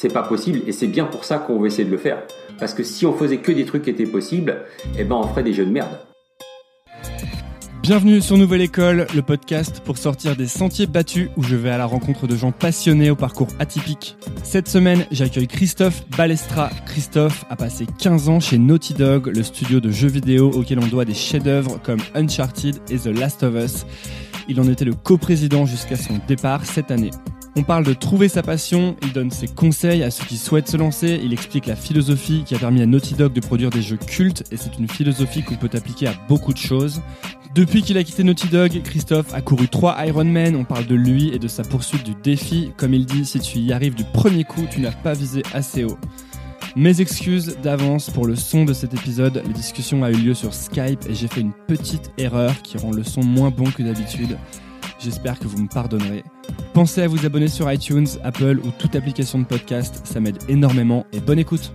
C'est pas possible et c'est bien pour ça qu'on va essayer de le faire. Parce que si on faisait que des trucs qui étaient possibles, eh ben on ferait des jeux de merde. Bienvenue sur Nouvelle École, le podcast pour sortir des sentiers battus où je vais à la rencontre de gens passionnés au parcours atypique. Cette semaine, j'accueille Christophe Balestra. Christophe a passé 15 ans chez Naughty Dog, le studio de jeux vidéo auquel on doit des chefs-d'œuvre comme Uncharted et The Last of Us. Il en était le coprésident jusqu'à son départ cette année. On parle de trouver sa passion, il donne ses conseils à ceux qui souhaitent se lancer, il explique la philosophie qui a permis à Naughty Dog de produire des jeux cultes et c'est une philosophie qu'on peut appliquer à beaucoup de choses. Depuis qu'il a quitté Naughty Dog, Christophe a couru trois Ironman, on parle de lui et de sa poursuite du défi. Comme il dit, si tu y arrives du premier coup, tu n'as pas visé assez haut. Mes excuses d'avance pour le son de cet épisode, la discussion a eu lieu sur Skype et j'ai fait une petite erreur qui rend le son moins bon que d'habitude. J'espère que vous me pardonnerez. Pensez à vous abonner sur iTunes, Apple ou toute application de podcast, ça m'aide énormément et bonne écoute.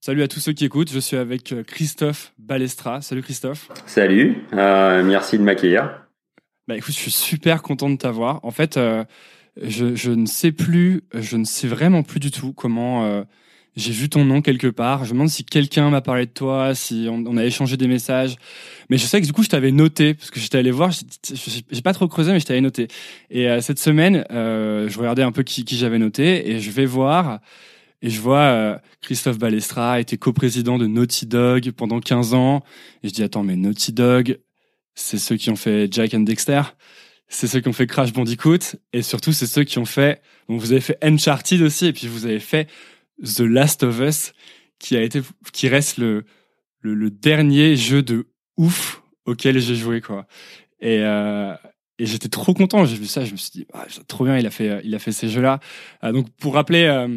Salut à tous ceux qui écoutent, je suis avec euh, Christophe Balestra. Salut Christophe. Salut, euh, merci de m'accueillir. Bah écoute, je suis super content de t'avoir. En fait, euh, je, je, ne sais plus, je ne sais vraiment plus du tout comment euh, j'ai vu ton nom quelque part. Je me demande si quelqu'un m'a parlé de toi, si on, a échangé des messages. Mais je sais que du coup, je t'avais noté parce que j'étais allé voir. J'ai pas trop creusé, mais je t'avais noté. Et euh, cette semaine, euh, je regardais un peu qui, j'avais noté et je vais voir. Et je vois euh, Christophe Balestra était coprésident de Naughty Dog pendant 15 ans. Et je dis, attends, mais Naughty Dog, c'est ceux qui ont fait Jack and Dexter. C'est ceux qui ont fait Crash Bandicoot. Et surtout, c'est ceux qui ont fait... Donc, vous avez fait Uncharted aussi. Et puis, vous avez fait The Last of Us, qui a été, qui reste le, le, le dernier jeu de ouf auquel j'ai joué, quoi. Et, euh, et j'étais trop content. J'ai vu ça. Je me suis dit, ah, trop bien. Il a fait, il a fait ces jeux-là. Euh, donc, pour rappeler, euh,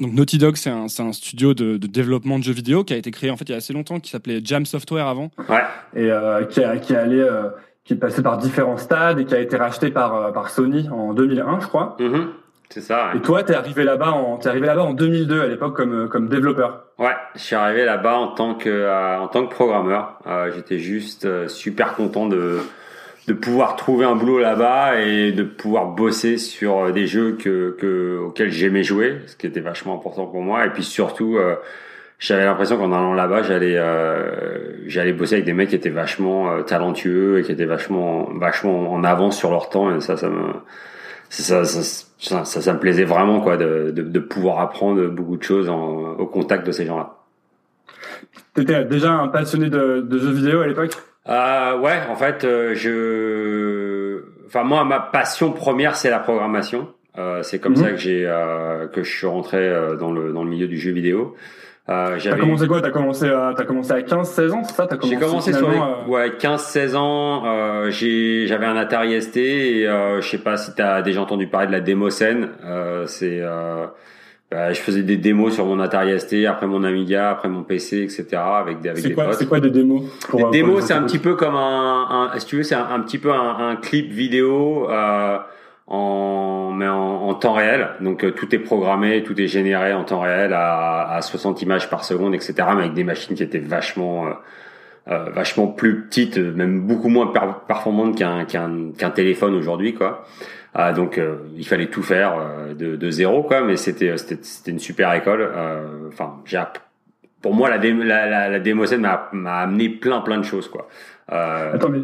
donc Naughty Dog, c'est un, un, studio de, de, développement de jeux vidéo qui a été créé en fait il y a assez longtemps, qui s'appelait Jam Software avant. Ouais. Et euh, qui, a, qui est allé, euh, qui est passé par différents stades et qui a été racheté par par Sony en 2001, je crois. Mm -hmm. C'est ça. Ouais. Et toi, t'es arrivé là-bas en t'es arrivé là-bas en 2002 à l'époque comme comme développeur. Ouais, je suis arrivé là-bas en tant que euh, en tant que programmeur. Euh, J'étais juste super content de de pouvoir trouver un boulot là-bas et de pouvoir bosser sur des jeux que, que auxquels j'aimais jouer, ce qui était vachement important pour moi. Et puis surtout, euh, j'avais l'impression qu'en allant là-bas, j'allais euh, j'allais bosser avec des mecs qui étaient vachement euh, talentueux et qui étaient vachement vachement en avance sur leur temps. Et ça, ça me ça, ça, ça, ça, me plaisait vraiment quoi de, de, de, pouvoir apprendre beaucoup de choses en, au contact de ces gens-là. T'étais déjà un passionné de, de jeux vidéo à l'époque? Euh, ouais, en fait, euh, je, enfin moi, ma passion première, c'est la programmation. Euh, c'est comme mm -hmm. ça que j'ai euh, que je suis rentré euh, dans le dans le milieu du jeu vidéo. Euh, t'as commencé quoi? T'as commencé à t'as commencé à 15 16 ans, c'est ça? T'as commencé J'ai commencé sur les, ouais 15 16 ans. Euh, j'ai j'avais un Atari ST et euh, je sais pas si t'as déjà entendu parler de la démocène. Euh, c'est bah, je faisais des démos sur mon Atari ST, après mon Amiga, après mon PC, etc. avec des avec des quoi. C'est quoi des démos pour, Des démos, c'est un petit peu comme un, un, si tu veux, c'est un, un, petit peu un, un clip vidéo euh, en mais en, en, temps réel. Donc euh, tout est programmé, tout est généré en temps réel à, à 60 images par seconde, etc. Mais avec des machines qui étaient vachement euh, euh vachement plus petites, même beaucoup moins performantes qu'un qu'un qu'un téléphone aujourd'hui, quoi. Ah, donc euh, il fallait tout faire euh, de, de, zéro quoi, mais c'était c'était une super école. Euh, enfin, j'ai pour moi la démo, la, la, démocène m'a m'a amené plein plein de choses quoi. Attends mais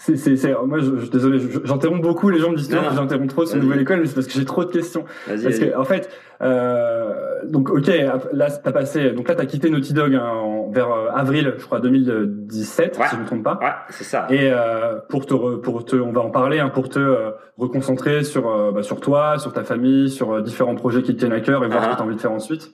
c'est c'est moi je, je désolé j'interromps beaucoup les gens me disent j'interromps trop sur nouvelle école mais c'est parce que j'ai trop de questions. Parce que en fait euh, donc ok là t'as passé donc là t'as quitté Naughty Dog hein, en, vers euh, avril je crois 2017 ouais. si je me trompe pas. Ouais c'est ça. Et euh, pour te re, pour te on va en parler hein, pour te euh, reconcentrer sur euh, bah, sur toi sur ta famille sur différents projets qui te tiennent à cœur et voir ce que t'as envie de faire ensuite.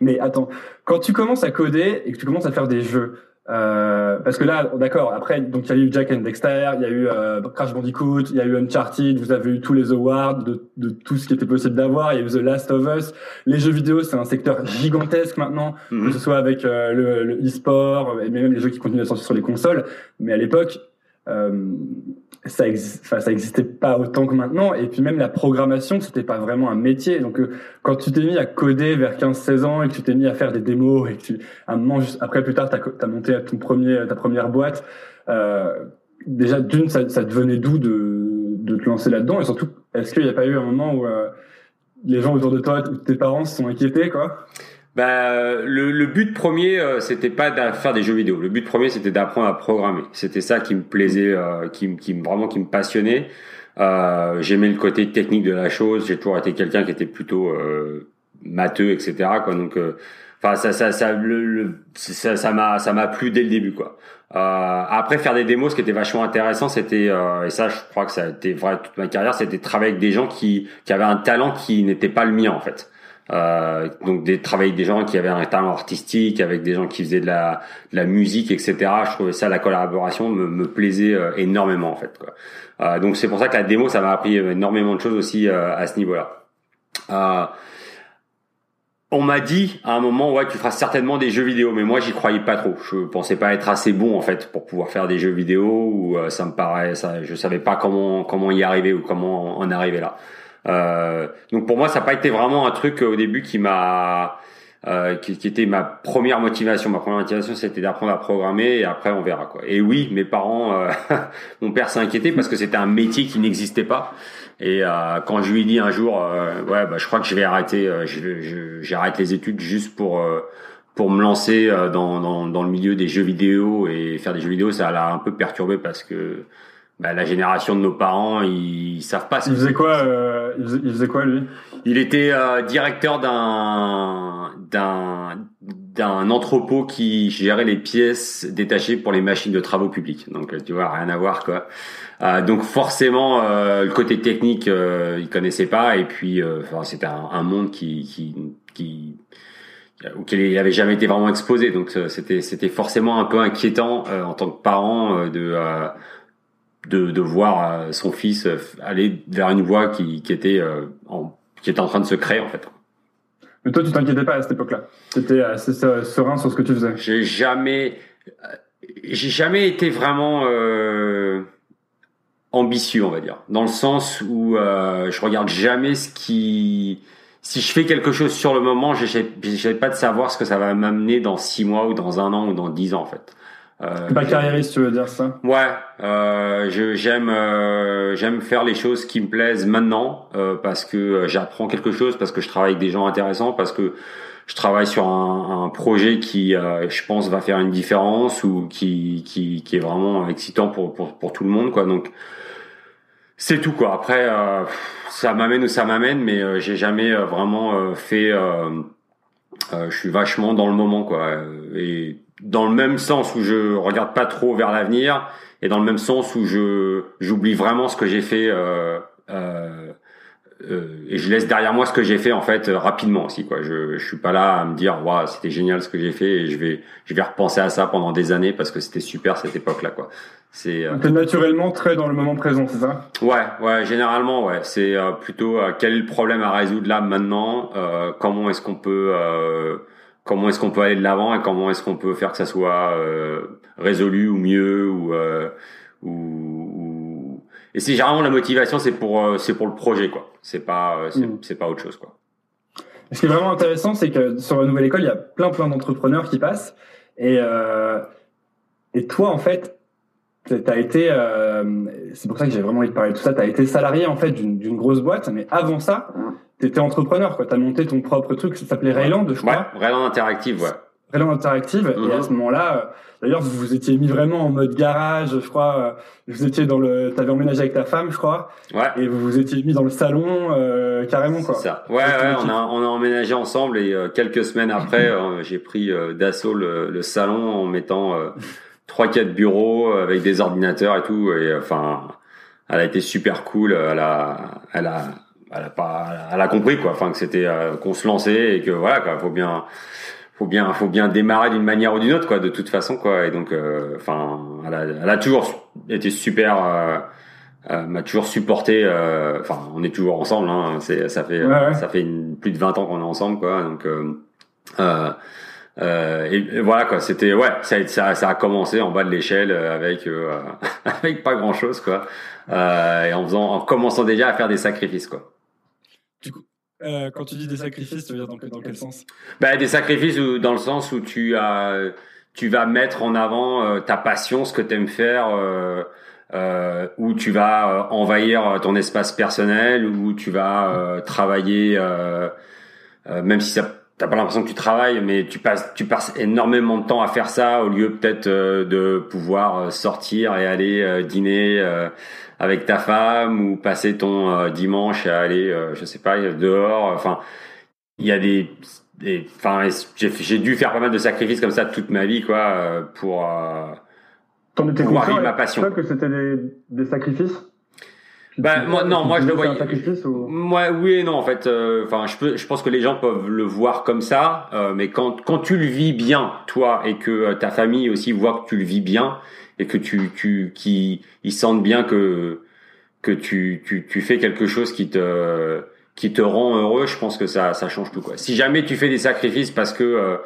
Mais attends quand tu commences à coder et que tu commences à faire des jeux euh, parce que là, d'accord, après, donc il y a eu Jack and Dexter, il y a eu euh, Crash Bandicoot, il y a eu Uncharted, vous avez eu tous les awards de, de tout ce qui était possible d'avoir, il y a eu The Last of Us. Les jeux vidéo, c'est un secteur gigantesque maintenant, mm -hmm. que ce soit avec euh, le e-sport, et même les jeux qui continuent à sortir sur les consoles. Mais à l'époque, euh, ça, existait pas autant que maintenant. Et puis même la programmation, c'était pas vraiment un métier. Donc euh, quand tu t'es mis à coder vers 15-16 ans et que tu t'es mis à faire des démos et que tu, un moment, juste après plus tard, t'as as monté ta première boîte. Euh, déjà d'une, ça, devenait d'où de, de te lancer là-dedans Et surtout, est-ce qu'il n'y a pas eu un moment où, euh, les gens autour de toi, tes parents se sont inquiétés, quoi? Bah, le, le but premier, euh, c'était pas de faire des jeux vidéo. Le but premier, c'était d'apprendre à programmer. C'était ça qui me plaisait, euh, qui, qui vraiment qui me passionnait. Euh, J'aimais le côté technique de la chose. J'ai toujours été quelqu'un qui était plutôt euh, matheux, etc. Quoi. Donc, euh, enfin, ça, ça, ça, le, ça, ça m'a, ça m'a plu dès le début, quoi. après, faire des démos, ce qui était vachement intéressant, c'était et ça, je crois que ça a été vrai toute ma carrière, c'était travailler avec des gens qui, qui avaient un talent qui n'était pas le mien, en fait. Euh, donc des travailler des gens qui avaient un talent artistique, avec des gens qui faisaient de la, de la musique, etc. Je trouvais ça la collaboration me, me plaisait euh, énormément en fait. Quoi. Euh, donc c'est pour ça que la démo ça m'a appris énormément de choses aussi euh, à ce niveau-là. Euh, on m'a dit à un moment ouais tu feras certainement des jeux vidéo, mais moi j'y croyais pas trop. Je pensais pas être assez bon en fait pour pouvoir faire des jeux vidéo ou ça me paraît ça je savais pas comment comment y arriver ou comment en arriver là. Euh, donc pour moi, ça n'a pas été vraiment un truc euh, au début qui m'a euh, qui, qui, était ma première motivation. Ma première motivation, c'était d'apprendre à programmer et après on verra quoi. Et oui, mes parents, euh, mon père s'est inquiété parce que c'était un métier qui n'existait pas. Et euh, quand je lui ai dit un jour, ouais, bah, je crois que je vais arrêter, je, j'arrête les études juste pour pour me lancer dans, dans, dans le milieu des jeux vidéo et faire des jeux vidéo, ça l'a un peu perturbé parce que bah, la génération de nos parents, ils, savent pas. Ce il faisait quoi euh, il, faisait, quoi lui? Il était euh, directeur d'un d'un d'un entrepôt qui gérait les pièces détachées pour les machines de travaux publics. Donc tu vois, rien à voir quoi. Euh, donc forcément, euh, le côté technique, euh, il connaissait pas. Et puis, enfin, c'était un, un, monde qui qui qui auquel il avait jamais été vraiment exposé. Donc c'était c'était forcément un peu inquiétant en tant que parent de de, de voir euh, son fils euh, aller vers une voie qui, qui était euh, en, qui était en train de se créer en fait. Mais toi, tu t'inquiétais pas à cette époque-là. Tu étais assez serein sur ce que tu faisais. J'ai jamais, j'ai jamais été vraiment euh, ambitieux, on va dire, dans le sens où euh, je regarde jamais ce qui, si je fais quelque chose sur le moment, j'essaie pas de savoir ce que ça va m'amener dans six mois ou dans un an ou dans dix ans en fait. Euh, pas carriériste, tu veux dire ça? Ouais, euh, j'aime euh, j'aime faire les choses qui me plaisent maintenant euh, parce que euh, j'apprends quelque chose, parce que je travaille avec des gens intéressants, parce que je travaille sur un, un projet qui, euh, je pense, va faire une différence ou qui qui, qui est vraiment excitant pour, pour pour tout le monde, quoi. Donc c'est tout, quoi. Après, ça m'amène où ça m'amène, mais j'ai jamais vraiment fait. je suis vachement dans le moment, quoi. Et dans le même sens où je regarde pas trop vers l'avenir et dans le même sens où je j'oublie vraiment ce que j'ai fait euh, euh, euh, et je laisse derrière moi ce que j'ai fait en fait rapidement aussi quoi. Je je suis pas là à me dire waouh c'était génial ce que j'ai fait et je vais je vais repenser à ça pendant des années parce que c'était super cette époque là quoi. C'est euh... naturellement très dans le moment présent, c'est ça? Ouais, ouais, généralement ouais. C'est euh, plutôt euh, quel est le problème à résoudre là maintenant? Comment est-ce qu'on peut comment est-ce qu'on peut aller de l'avant et comment est-ce qu'on peut faire que ça soit euh, résolu ou mieux ou, euh, ou, ou... et c'est généralement la motivation c'est pour euh, c'est pour le projet quoi c'est pas euh, mm. c'est pas autre chose quoi ce qui est vraiment intéressant c'est que sur la nouvelle école il y a plein plein d'entrepreneurs qui passent et et toi en fait T'as été, euh, c'est pour ça que j'ai vraiment envie de parler de tout ça. T'as été salarié en fait d'une grosse boîte, mais avant ça, t'étais entrepreneur. Quoi, t'as monté ton propre truc. Ça s'appelait Rayland, je crois. Ouais, Rayland Interactive, ouais. Rayland Interactive. Et à mhm. ce moment-là, euh, d'ailleurs, vous vous étiez mis vraiment en mode garage, je crois. Euh, vous étiez dans le, t'avais emménagé avec ta femme, je crois. Ouais. Et vous vous étiez mis dans le salon euh, carrément, quoi. Ça. Ouais, ouais. On a on a emménagé ensemble et quelques semaines après, j'ai pris d'assaut le, le, salon en mettant trois quatre bureaux avec des ordinateurs et tout et enfin elle a été super cool elle a elle a elle a pas elle a compris quoi. Enfin que c'était euh, qu'on se lançait et que voilà quoi. Faut bien faut bien faut bien démarrer d'une manière ou d'une autre quoi de toute façon quoi. Et donc euh, enfin elle, a, elle a toujours été super euh, m'a toujours supporté enfin on est toujours ensemble hein, c'est ça fait ça fait une, plus de 20 ans qu'on est ensemble quoi. Donc euh, euh, et, voilà quoi, c'était ouais, ça, ça, ça, a commencé en bas de l'échelle euh, avec euh, avec pas grand chose quoi, euh, et en faisant, en commençant déjà à faire des sacrifices quoi. Du coup, euh, quand tu dis des sacrifices, tu veux dire dans, quel sens? Bah, des sacrifices dans le sens où tu as, tu vas mettre en avant ta passion, ce que tu aimes faire. euh, où tu vas euh, envahir ton espace personnel, où tu vas travailler, même si ça t'as pas l'impression que tu travailles, mais tu passes, tu passes énormément de temps à faire ça au lieu peut-être de pouvoir sortir et aller dîner avec ta femme ou passer ton dimanche à aller, je sais pas, dehors. Enfin, il y a des enfin, j'ai dû faire pas mal de sacrifices comme ça toute ma vie, quoi, euh, pour euh, T'en étais conscient ma passion. que c'était des, des sacrifices? Bah, moi, non, moi je le voyais. Moi, oui et non en fait. Euh, enfin, je, peux, je pense que les gens peuvent le voir comme ça, euh, mais quand quand tu le vis bien, toi, et que ta famille aussi voit que tu le vis bien et que tu tu qui ils sentent bien que que tu tu tu fais quelque chose qui te qui te rend heureux, je pense que ça, ça change tout. Quoi. Si jamais tu fais des sacrifices parce que euh,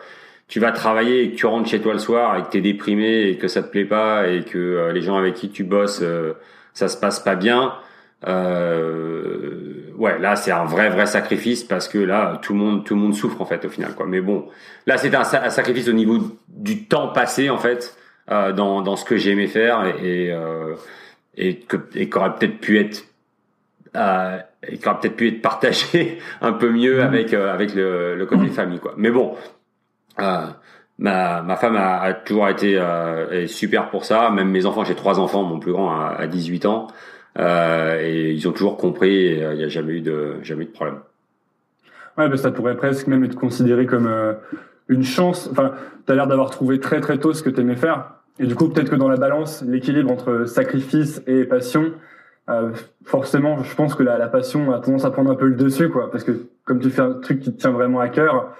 tu vas travailler et que tu rentres chez toi le soir et que tu es déprimé et que ça te plaît pas et que euh, les gens avec qui tu bosses, euh, ça se passe pas bien, ouais, là c'est un vrai vrai sacrifice parce que là tout le monde tout le monde souffre en fait au final quoi. Mais bon, là c'est un, un, sacrifice au niveau du temps passé en fait dans dans ce que j'aimais faire et et, et que et qu'aurait peut-être pu être euh, et qui aurait peut-être pu être partagé un peu mieux mm. avec euh, avec le, le côté famille quoi. Mais bon, euh, ma ma femme a, a toujours été euh, super pour ça. Même mes enfants, j'ai trois enfants, mon plus grand a, a 18 ans euh, et ils ont toujours compris. Il n'y a jamais eu de jamais eu de problème. Ouais, ben ça pourrait presque même être considéré comme une chance. Enfin, tu as l'air d'avoir trouvé très très tôt ce que tu aimais faire. Et du coup, peut-être que dans la balance, l'équilibre entre sacrifice et passion, euh, forcément, je pense que la, la, passion a tendance à prendre un peu le dessus, quoi, parce que comme tu fais un truc qui te tient vraiment à cœur,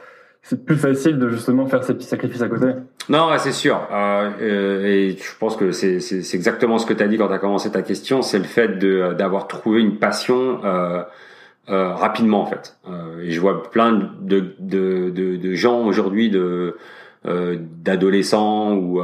c'est plus facile de justement faire ces petits sacrifices à côté. Non, c'est sûr. Euh, euh, et je pense que c'est, exactement ce que tu as dit quand tu as commencé ta question, c'est le fait d'avoir trouvé une passion euh, euh rapidement en fait. Euh, et je vois plein de, de, de, de gens aujourd'hui, de, d'adolescents ou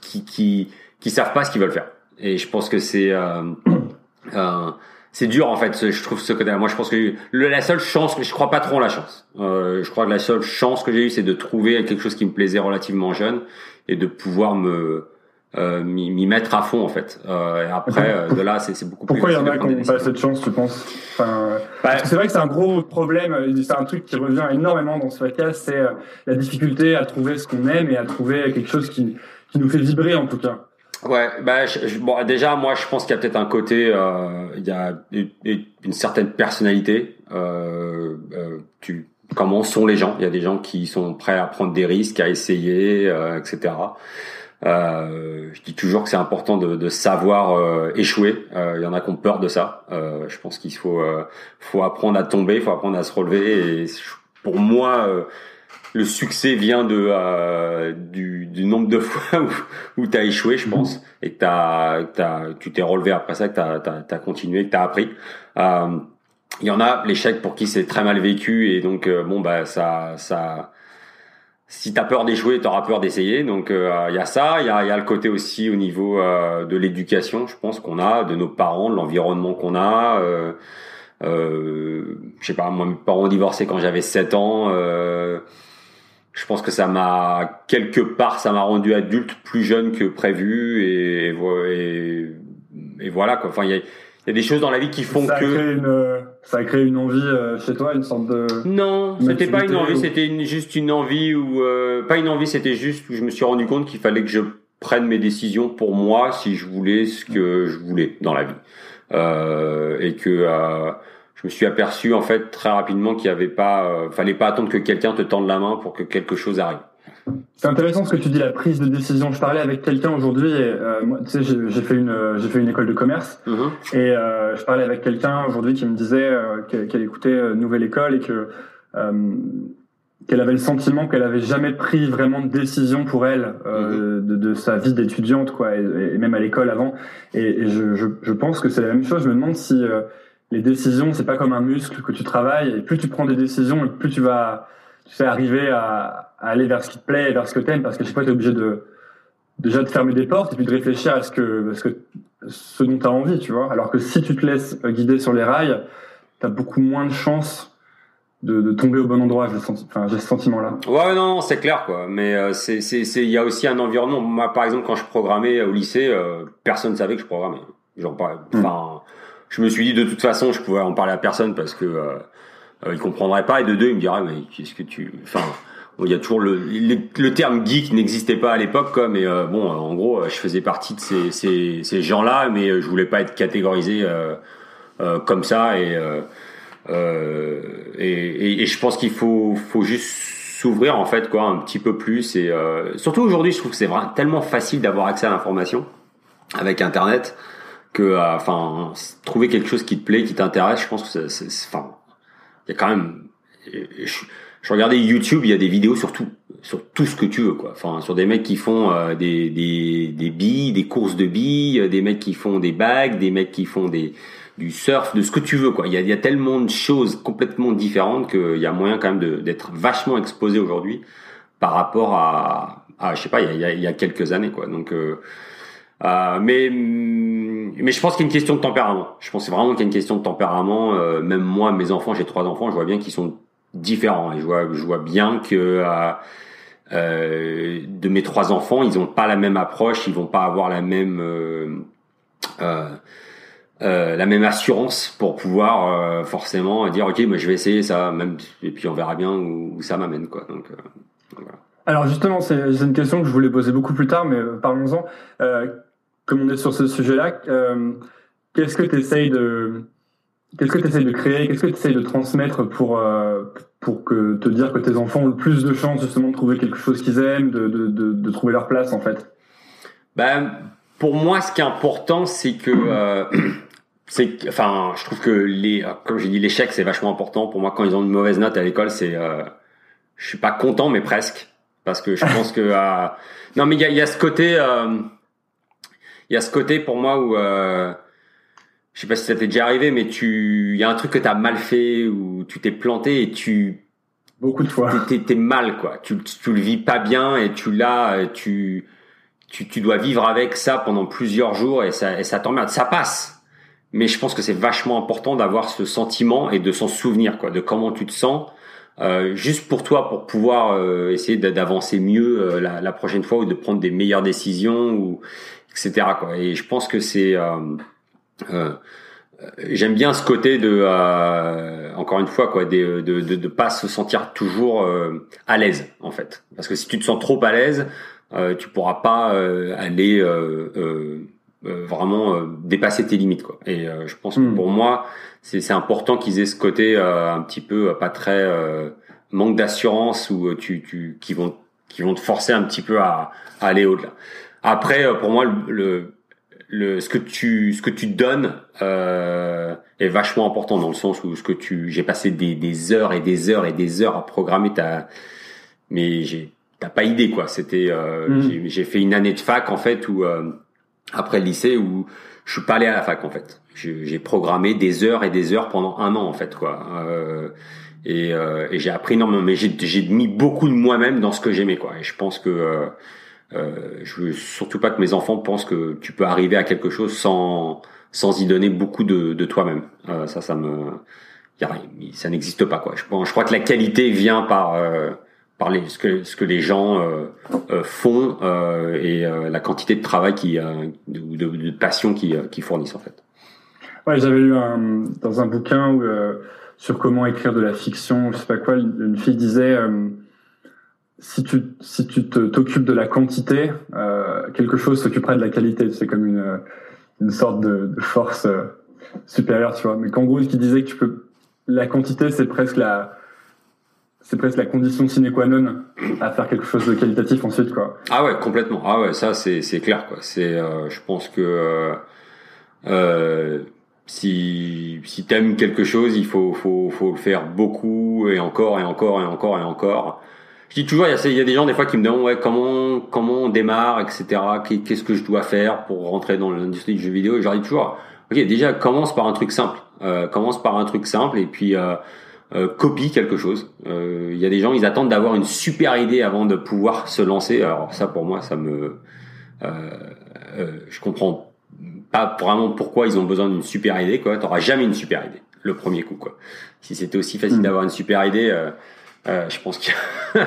qui, qui, qui savent pas ce qu'ils veulent faire. Et je pense que c'est euh, euh, c'est dur en fait. Je trouve ce côté. Moi, je pense que le, la seule chance, je crois pas trop en la chance. Euh, je crois que la seule chance que j'ai eue, c'est de trouver quelque chose qui me plaisait relativement jeune et de pouvoir me euh, m'y mettre à fond en fait. Euh, et après, euh, de là, c'est beaucoup Pourquoi plus. Pourquoi il y en a qui n'ont pas cette chance, tu penses? Enfin, bah, C'est vrai que c'est un gros problème. C'est un truc qui revient énormément dans ce podcast, c'est la difficulté à trouver ce qu'on aime et à trouver quelque chose qui qui nous fait vibrer en tout cas. Ouais, bah bon, déjà moi je pense qu'il y a peut-être un côté, euh, il y a une, une certaine personnalité. Euh, euh, tu, comment sont les gens Il y a des gens qui sont prêts à prendre des risques, à essayer, euh, etc. Euh, je dis toujours que c'est important de, de savoir euh, échouer. Il y en a qui ont peur de ça. je pense qu'il faut, faut apprendre à tomber, il faut apprendre à se relever. Et pour moi le succès vient de euh, du, du, nombre de fois où, où tu as échoué, je pense, mhm. et que t'as, t'as, tu t'es relevé après ça, que tu as, continué, que tu as appris. Euh, il y en a l'échec pour qui c'est très mal vécu et donc euh, bon bah ça ça si t'as peur d'échouer, t'auras peur d'essayer. Donc il y a ça, il y a, y a, le côté aussi au niveau de l'éducation, je pense qu'on a, de nos parents, de l'environnement qu'on a. Euh, euh, je sais pas, moi mes parents ont divorcé quand j'avais 7 ans. Je pense que ça m'a quelque part ça m'a rendu adulte plus jeune que prévu et, et, et voilà quoi. Enfin il y a, y a, des choses dans la vie qui font ça que créé une, ça a créé une envie euh, chez toi une sorte de non c'était pas une envie c'était juste une envie ou euh, pas une envie c'était juste où je me suis rendu compte qu'il fallait que je prenne mes décisions pour moi si je voulais ce que je voulais dans la vie. Euh, et que euh, je me suis aperçu en fait très rapidement qu'il y avait pas, euh, fallait pas attendre que quelqu'un te tende la main pour que quelque chose arrive. C'est intéressant ce que tu dis, la prise de décision. Je parlais avec quelqu'un aujourd'hui, euh, moi, tu sais, j'ai fait une, j'ai fait une école de commerce, mm-hmm. et euh, je parlais avec quelqu'un aujourd'hui qui me disait euh, qu'elle écoutait Nouvelle École et que qu'elle avait le sentiment qu'elle avait jamais pris vraiment de décision pour elle mm-hmm. de, de, sa vie d'étudiante, quoi, et, et, même à l'école avant. Et, et je, je, je, pense que c'est la même chose. Je me demande si les décisions, c'est pas comme un muscle que tu travailles. Et plus tu prends des décisions, plus tu vas, tu sais, arriver à, aller vers ce qui te plaît, et vers ce que t'aimes, parce que je sais pas, t'es obligé de déjà de fermer des portes et puis de réfléchir à ce que, à ce que ce dont tu as envie, tu vois. Alors que si tu te laisses guider sur les rails, tu as beaucoup moins de chances de, tomber au bon endroit. J'ai ce sentiment-là. Ouais, non, c'est clair, quoi. Mais euh, c'est, c'est, il y a aussi un environnement. Moi, par exemple, quand je programmais au lycée, euh, personne savait que je programmais. Genre, hmm. enfin, je me suis dit de toute façon, je pouvais en parler à personne parce que euh, euh il comprendrait pas. Et de deux, il me dirait, mais qu'est-ce que tu, enfin. il y a toujours le, le, terme geek n'existait pas à l'époque, quoi. Mais euh, bon, en gros, je faisais partie de ces, ces, ces gens-là, mais je voulais pas être catégorisé comme ça et euh, et, et, je pense qu'il faut, faut juste s'ouvrir en fait quoi un petit peu plus et euh, surtout aujourd'hui je trouve que c'est tellement facile d'avoir accès à l'information avec internet que euh, enfin trouver quelque chose qui te plaît qui t'intéresse je pense que c'est enfin il y a quand même je, je, regardais YouTube il y a des vidéos sur tout sur tout ce que tu veux quoi enfin sur des mecs qui font des, des des billes des courses de billes des mecs qui font des bagues des mecs qui font des du surf, de ce que tu veux quoi. Il y a, il y a tellement de choses complètement différentes qu'il y a moyen quand même d'être vachement exposé aujourd'hui par rapport à, à, je sais pas, il y a, il y a quelques années quoi. Donc euh, euh, mais mais je pense qu'il y a une question de tempérament. Je pense vraiment qu'il y a une question de tempérament. Euh, même moi, mes enfants, j'ai trois enfants, je vois bien qu'ils sont différents. Et je vois, je vois bien que euh, euh de mes trois enfants, ils ont pas la même approche, ils vont pas avoir la même euh, euh, la même assurance pour pouvoir euh, forcément dire ok moi je vais essayer ça même et puis on verra bien où, ça m'amène quoi donc euh, voilà. alors justement c'est une question que je voulais poser beaucoup plus tard mais parlons-en comme on est sur ce sujet là qu'est-ce que tu essayes de qu'est-ce que tu essayes de créer qu'est-ce que tu essayes de transmettre pour pour que te dire que tes enfants ont le plus de chances justement de trouver quelque chose qu'ils aiment de, de, de, de trouver leur place en fait? Ben pour moi, ce qui est important, c'est que c'est enfin je trouve que les comme j'ai dit l'échec c'est vachement important. Pour moi quand ils ont une mauvaise note à l'école c'est euh, je suis pas content mais presque. Parce que je pense que euh, non mais il y a, y a ce côté euh, il y a ce côté pour moi où euh, je sais pas si ça t'est déjà arrivé mais tu il y a un truc que tu as mal fait ou tu t'es planté et tu beaucoup de fois. t'es es, mal quoi. Tu tu le vis pas bien et tu l'as tu tu tu dois vivre avec ça pendant plusieurs jours et ça et ça t'emmerde. Ça passe. Mais je pense que c'est vachement important d'avoir ce sentiment et de s'en souvenir, quoi, de comment tu te sens, euh, juste pour toi, pour pouvoir euh, essayer d'avancer mieux euh, la, la, prochaine fois ou de prendre des meilleures décisions ou etc. Quoi. Et je pense que c'est euh, j'aime bien ce côté de encore une fois quoi, de, de, de, de pas se sentir toujours à l'aise en fait, parce que si tu te sens trop à l'aise, tu pourras pas aller euh, vraiment euh, dépasser tes limites quoi. Et euh, je pense que hmm. pour moi, c'est important qu'ils aient ce côté un petit peu pas très manque d'assurance ou tu, tu qui vont qui vont te forcer un petit peu à, à aller au-delà. Après, pour moi, le, le, ce que tu ce que tu donnes euh, est vachement important dans le sens où ce que tu j'ai passé des, des heures et des heures et des heures à programmer ta mais j'ai t'as pas idée quoi c'était euh, hmm. j'ai fait une année de fac en fait où euh, après le lycée où je suis pas allé à la fac en fait. J'ai programmé des heures et des heures pendant un an en fait quoi. Euh, et, euh, et j'ai appris énormément, mais j'ai mis beaucoup de moi-même dans ce que j'aimais quoi. Et je pense que euh, je veux surtout pas que mes enfants pensent que tu peux arriver à quelque chose sans sans y donner beaucoup de, de toi-même. Euh, ça, ça me, ça n'existe pas quoi. Je je crois que la qualité vient par euh, ce que ce que les gens euh, euh, font euh, et la quantité de travail qui de, de, passion qui, qui fournissent en fait. Ouais, j'avais lu un, dans un bouquin où, sur comment écrire de la fiction, je sais pas quoi, une fille disait si tu si tu t'occupes de la quantité, quelque chose s'occuperait de la qualité. C'est comme une une sorte de, force supérieure, tu vois. Mais qu'en gros, qui disait que tu peux la quantité, c'est presque la c'est presque la condition sine qua non à faire quelque chose de qualitatif ensuite quoi. Ah ouais complètement ah ouais ça c'est c'est clair quoi c'est euh, je pense que euh, euh, si si t'aimes quelque chose il faut faut faut le faire beaucoup et encore et encore et encore et encore je dis toujours il y a il y a des gens des fois qui me demandent ouais comment comment on démarre etc qu'est-ce que je dois faire pour rentrer dans l'industrie du jeu vidéo? Et je leur dis toujours ok déjà commence par un truc simple euh, commence par un truc simple et puis euh, euh, copie quelque chose. Il euh, y a des gens, ils attendent d'avoir une super idée avant de pouvoir se lancer. Alors ça, pour moi, ça me, euh, euh je comprends pas vraiment pourquoi ils ont besoin d'une super idée. Quoi, t'auras jamais une super idée. le premier coup quoi. Si c'était aussi facile hmm. d'avoir une super idée, euh, je pense que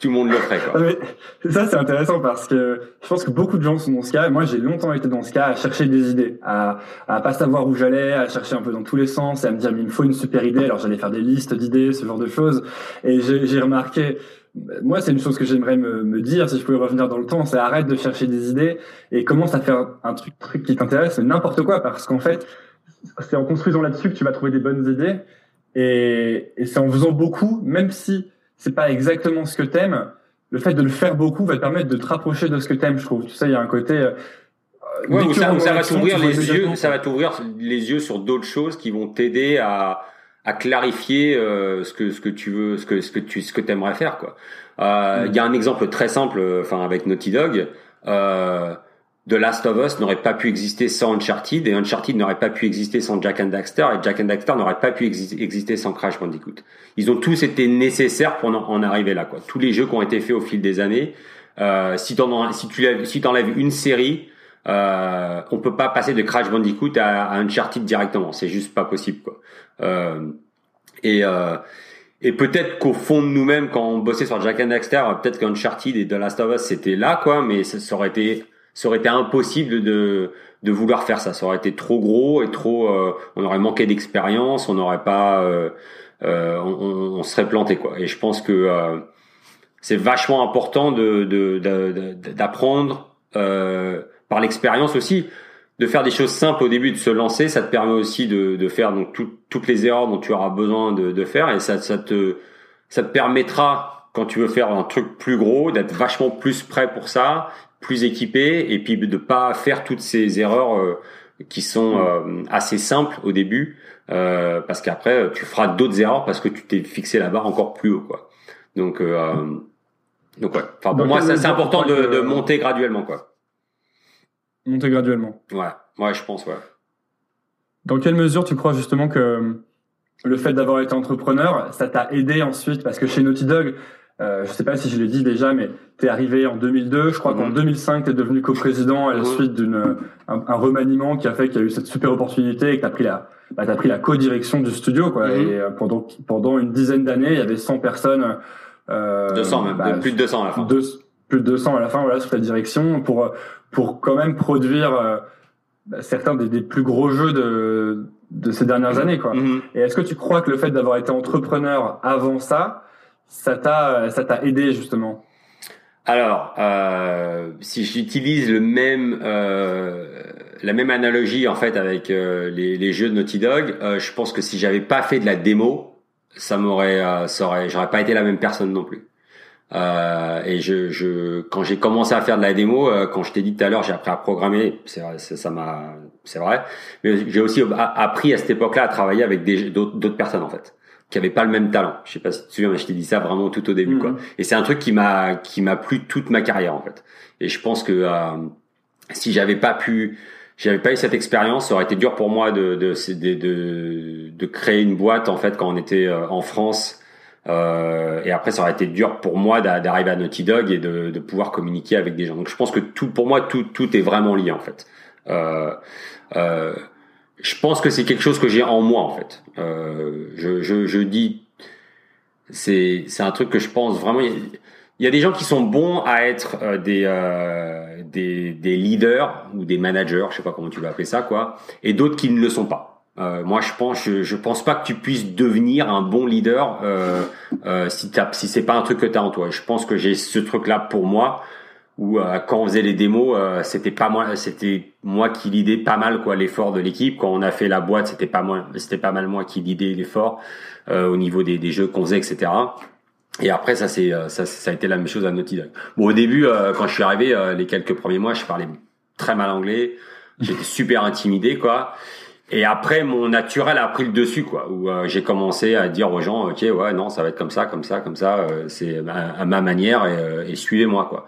tout le monde le ferait. Quoi. Ah, ça c'est intéressant parce que je pense que beaucoup de gens sont dans ce cas. Moi j'ai longtemps été dans ce cas à chercher des idées, à à pas savoir où j'allais, à chercher un peu dans tous les sens, et à me dire mais il me faut une super idée. Alors j'allais faire des listes d'idées, ce genre de choses. Et j'ai remarqué moi, c'est une chose que j'aimerais me, me, dire, si je pouvais revenir dans le temps, c'est arrête de chercher des idées et commence à faire un truc, truc qui t'intéresse, n'importe quoi, parce qu'en fait, c'est en construisant là-dessus que tu vas trouver des bonnes idées. Et, et c'est en faisant beaucoup, même si c'est pas exactement ce que t'aimes, le fait de le faire beaucoup va te permettre de te rapprocher de ce que t'aimes, je trouve. Tu sais, il y a un côté. Euh, ouais, ça, ça va t'ouvrir les yeux, ça va t'ouvrir les yeux sur d'autres choses qui vont t'aider à à clarifier euh, ce que ce que tu veux, ce que ce que tu ce que t'aimerais faire quoi. Euh, il y a un exemple très simple, enfin avec Naughty Dog. Euh, The Last of Us n'aurait pas pu exister sans Uncharted et Uncharted n'aurait pas pu exister sans Jack and Daxter et Jack and Daxter n'aurait pas pu exister sans Crash Bandicoot. Ils ont tous été nécessaires pour en, arriver là. Quoi. Tous les jeux qui ont été faits au fil des années, euh, si, tu si enlèves une série, euh, on peut pas passer de Crash Bandicoot à, à Uncharted directement. C'est juste pas possible. Quoi. Euh, et euh, et peut-être qu'au fond de nous-mêmes, quand on bossait sur Jack and Daxter, peut-être qu'Uncharted et The Last of Us c'était là, quoi. Mais ça aurait été ça aurait été impossible de de vouloir faire ça. Ça aurait été trop gros et trop. Euh, on aurait manqué d'expérience. On n'aurait pas. Euh, euh, on, on, serait planté quoi. Et je pense que c'est vachement important de d'apprendre de, par l'expérience aussi de faire des choses simples au début de se lancer ça te permet aussi de, de faire donc toutes les erreurs dont tu auras besoin de, de faire et ça, ça te ça te permettra quand tu veux faire un truc plus gros d'être vachement plus prêt pour ça plus équipé et puis de pas faire toutes ces erreurs euh, qui sont euh, assez simples au début euh, parce qu'après tu feras d'autres erreurs parce que tu t'es fixé la barre encore plus haut quoi. Donc donc ouais. Enfin pour moi c'est important de, de, monter graduellement quoi. Monter graduellement. Ouais, ouais je pense ouais. Dans quelle mesure tu crois justement que le fait d'avoir été entrepreneur, ça t'a aidé ensuite? Parce que chez Naughty Dog, euh, je sais pas si je l'ai dit déjà, mais tu es arrivé en 2002. Je crois qu'en 2005, tu es devenu coprésident à la suite d'une un, remaniement qui a fait qu'il y a eu cette super opportunité et que tu as pris la bah, as pris la co-direction du studio quoi. Et euh, pendant pendant une dizaine d'années, il y avait 100 personnes. Euh, 200 même, bah, plus de 200 à la fin. plus de 200 à la fin, voilà, sous ta direction pour pour quand même produire euh, bah, certains des, des, plus gros jeux de de ces dernières années quoi. Mm-hmm. Et est-ce que tu crois que le fait d'avoir été entrepreneur avant ça ça t'a ça t'a aidé justement alors, euh, si j'utilise le même euh, la même analogie en fait avec euh, les, jeux de Naughty Dog, euh, je pense que si j'avais pas fait de la démo, ça m'aurait, euh, ça aurait, j'aurais pas été la même personne non plus. et je, je, quand j'ai commencé à faire de la démo, quand je t'ai dit tout à l'heure, j'ai appris à programmer, c'est ça m'a, c'est vrai, mais j'ai aussi appris à cette époque-là à travailler avec d'autres personnes en fait qui avait pas le même talent. Je sais pas si tu te souviens, mais je t'ai dit ça vraiment tout au début, quoi. Mhm. Et c'est un truc qui m'a qui m'a plu toute ma carrière en fait. Et je pense que euh, si j'avais pas pu, j'avais pas eu cette expérience, ça aurait été dur pour moi de de de, de, créer une boîte en fait quand on était euh, en France. Euh, et après, ça aurait été dur pour moi d'arriver à Naughty Dog et de, de pouvoir communiquer avec des gens. Donc, je pense que tout, pour moi, tout, tout est vraiment lié en fait. Euh, euh, je pense que c'est quelque chose que j'ai en moi en fait. Euh, je, je, je, dis, c'est c'est un truc que je pense vraiment. Il y a des gens qui sont bons à être euh, des, euh, des des leaders ou des managers, je sais pas comment tu vas appeler ça quoi, et d'autres qui ne le sont pas. Euh, moi, je pense, je, je, pense pas que tu puisses devenir un bon leader euh, si t'as, si c'est pas un truc que tu as en toi. Je pense que j'ai ce truc-là pour moi où euh, quand on faisait les démos, euh, c'était pas moi, c'était moi qui lidais pas mal quoi l'effort de l'équipe. Quand on a fait la boîte, c'était pas moi, c'était pas mal moi qui lidais l'effort euh, au niveau des, des jeux qu'on faisait, etc. Et après, ça c'est ça, ça a été la même chose à Naughty Dog. Bon, au début, quand je suis arrivé, les quelques premiers mois, je parlais très mal anglais, j'étais super intimidé quoi. Et après, mon naturel a pris le dessus, quoi. Où j'ai commencé à dire aux gens, ok, ouais, non, ça va être comme ça, comme ça, comme ça. c'est à, ma manière et, et suivez-moi, quoi.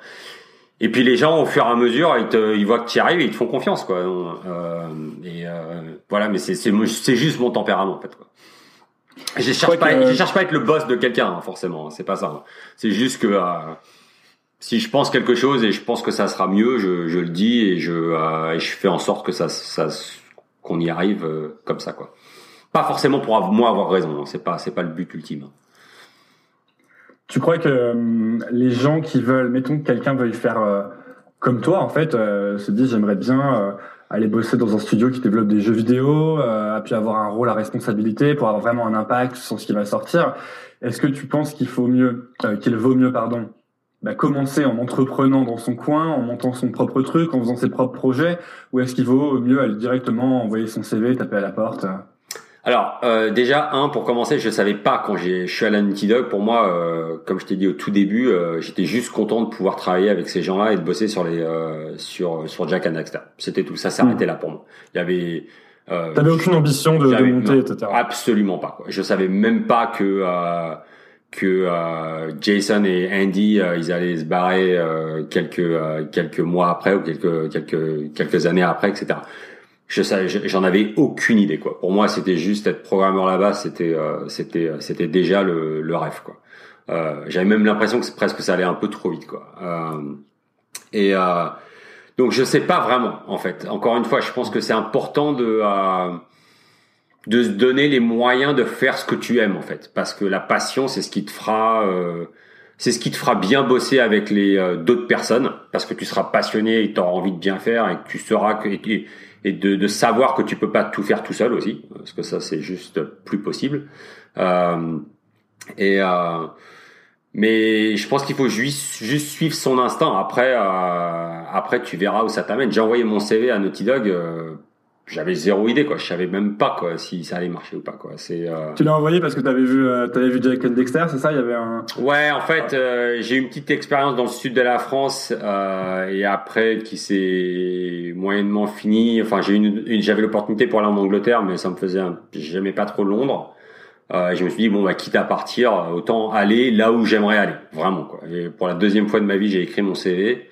Et puis les gens, au fur et à mesure, ils, te, ils voient que tu y arrives et ils te font confiance, quoi. Euh, et euh, voilà, mais c'est c'est juste mon tempérament, en fait. Quoi. Je cherche pas, je cherche pas à être le boss de quelqu'un, hein, forcément. C'est pas ça. Hein. C'est juste que euh, si je pense quelque chose et je pense que ça sera mieux, je, je le dis et je, euh, et je fais en sorte que ça, ça qu'on y arrive euh, comme ça, quoi. Pas forcément pour moi avoir raison, hein. c'est pas c'est pas le but ultime. Tu crois que euh, les gens qui veulent, mettons que quelqu'un veuille faire euh, comme toi, en fait, euh, se disent j'aimerais bien aller bosser dans un studio qui développe des jeux vidéo, puis avoir un rôle à responsabilité pour avoir vraiment un impact sur ce qui va sortir. Est-ce que tu penses qu'il faut mieux, qu'il vaut mieux, pardon, bah, commencer en entreprenant dans son coin, en montant son propre truc, en faisant ses propres projets, ou est-ce qu'il vaut mieux aller directement envoyer son CV, taper à la porte alors euh, déjà un pour commencer, je savais pas quand j'ai je suis à la Naughty Dog. Pour moi, euh, comme je t'ai dit au tout début, euh, j'étais juste content de pouvoir travailler avec ces gens-là et de bosser sur les sur sur Jack and Daxter. C'était tout. Ça s'arrêtait hmm. là pour moi. Il y avait T'avais aucune ambition de, de monter, etc. Absolument pas. Quoi. Je savais même pas que que Jason et Andy ils allaient se barrer quelques quelques mois après ou quelques quelques quelques années après, etc je j'en avais aucune idée quoi. Pour moi, c'était juste être programmeur là-bas, c'était euh, c'était euh, c'était déjà le, le rêve quoi. Euh, J'avais même l'impression que presque ça allait un peu trop vite quoi. Euh, et euh, donc je sais pas vraiment en fait. Encore une fois, je pense que c'est important de de se donner les moyens de faire ce que tu aimes en fait, parce que la passion c'est ce qui te fera c'est ce qui te fera bien bosser avec les d'autres personnes, parce que tu seras passionné et tu auras envie de bien faire et que tu sauras que et de, de, savoir que tu peux pas tout faire tout seul aussi, parce que ça c'est juste plus possible. Euh, et euh, mais je pense qu'il faut juste, suivre son instinct. Après, euh, après tu verras où ça t'amène. J'ai envoyé mon CV à Naughty Dog. Euh, j'avais zéro idée quoi. Je savais même pas quoi si ça allait marcher ou pas quoi. C'est euh... tu l'as envoyé parce que tu avais vu euh, t'avais vu Jack Dexter c'est ça? Il y avait un ouais en fait euh, j'ai eu une petite expérience dans le sud de la France euh, et après qui s'est moyennement fini. Enfin j'ai une, une j'avais l'opportunité pour aller en Angleterre mais ça me faisait j'aimais pas trop Londres. Euh, je me suis dit bon bah quitte à partir autant aller là où j'aimerais aller. Vraiment quoi. Et pour la deuxième fois de ma vie j'ai écrit mon CV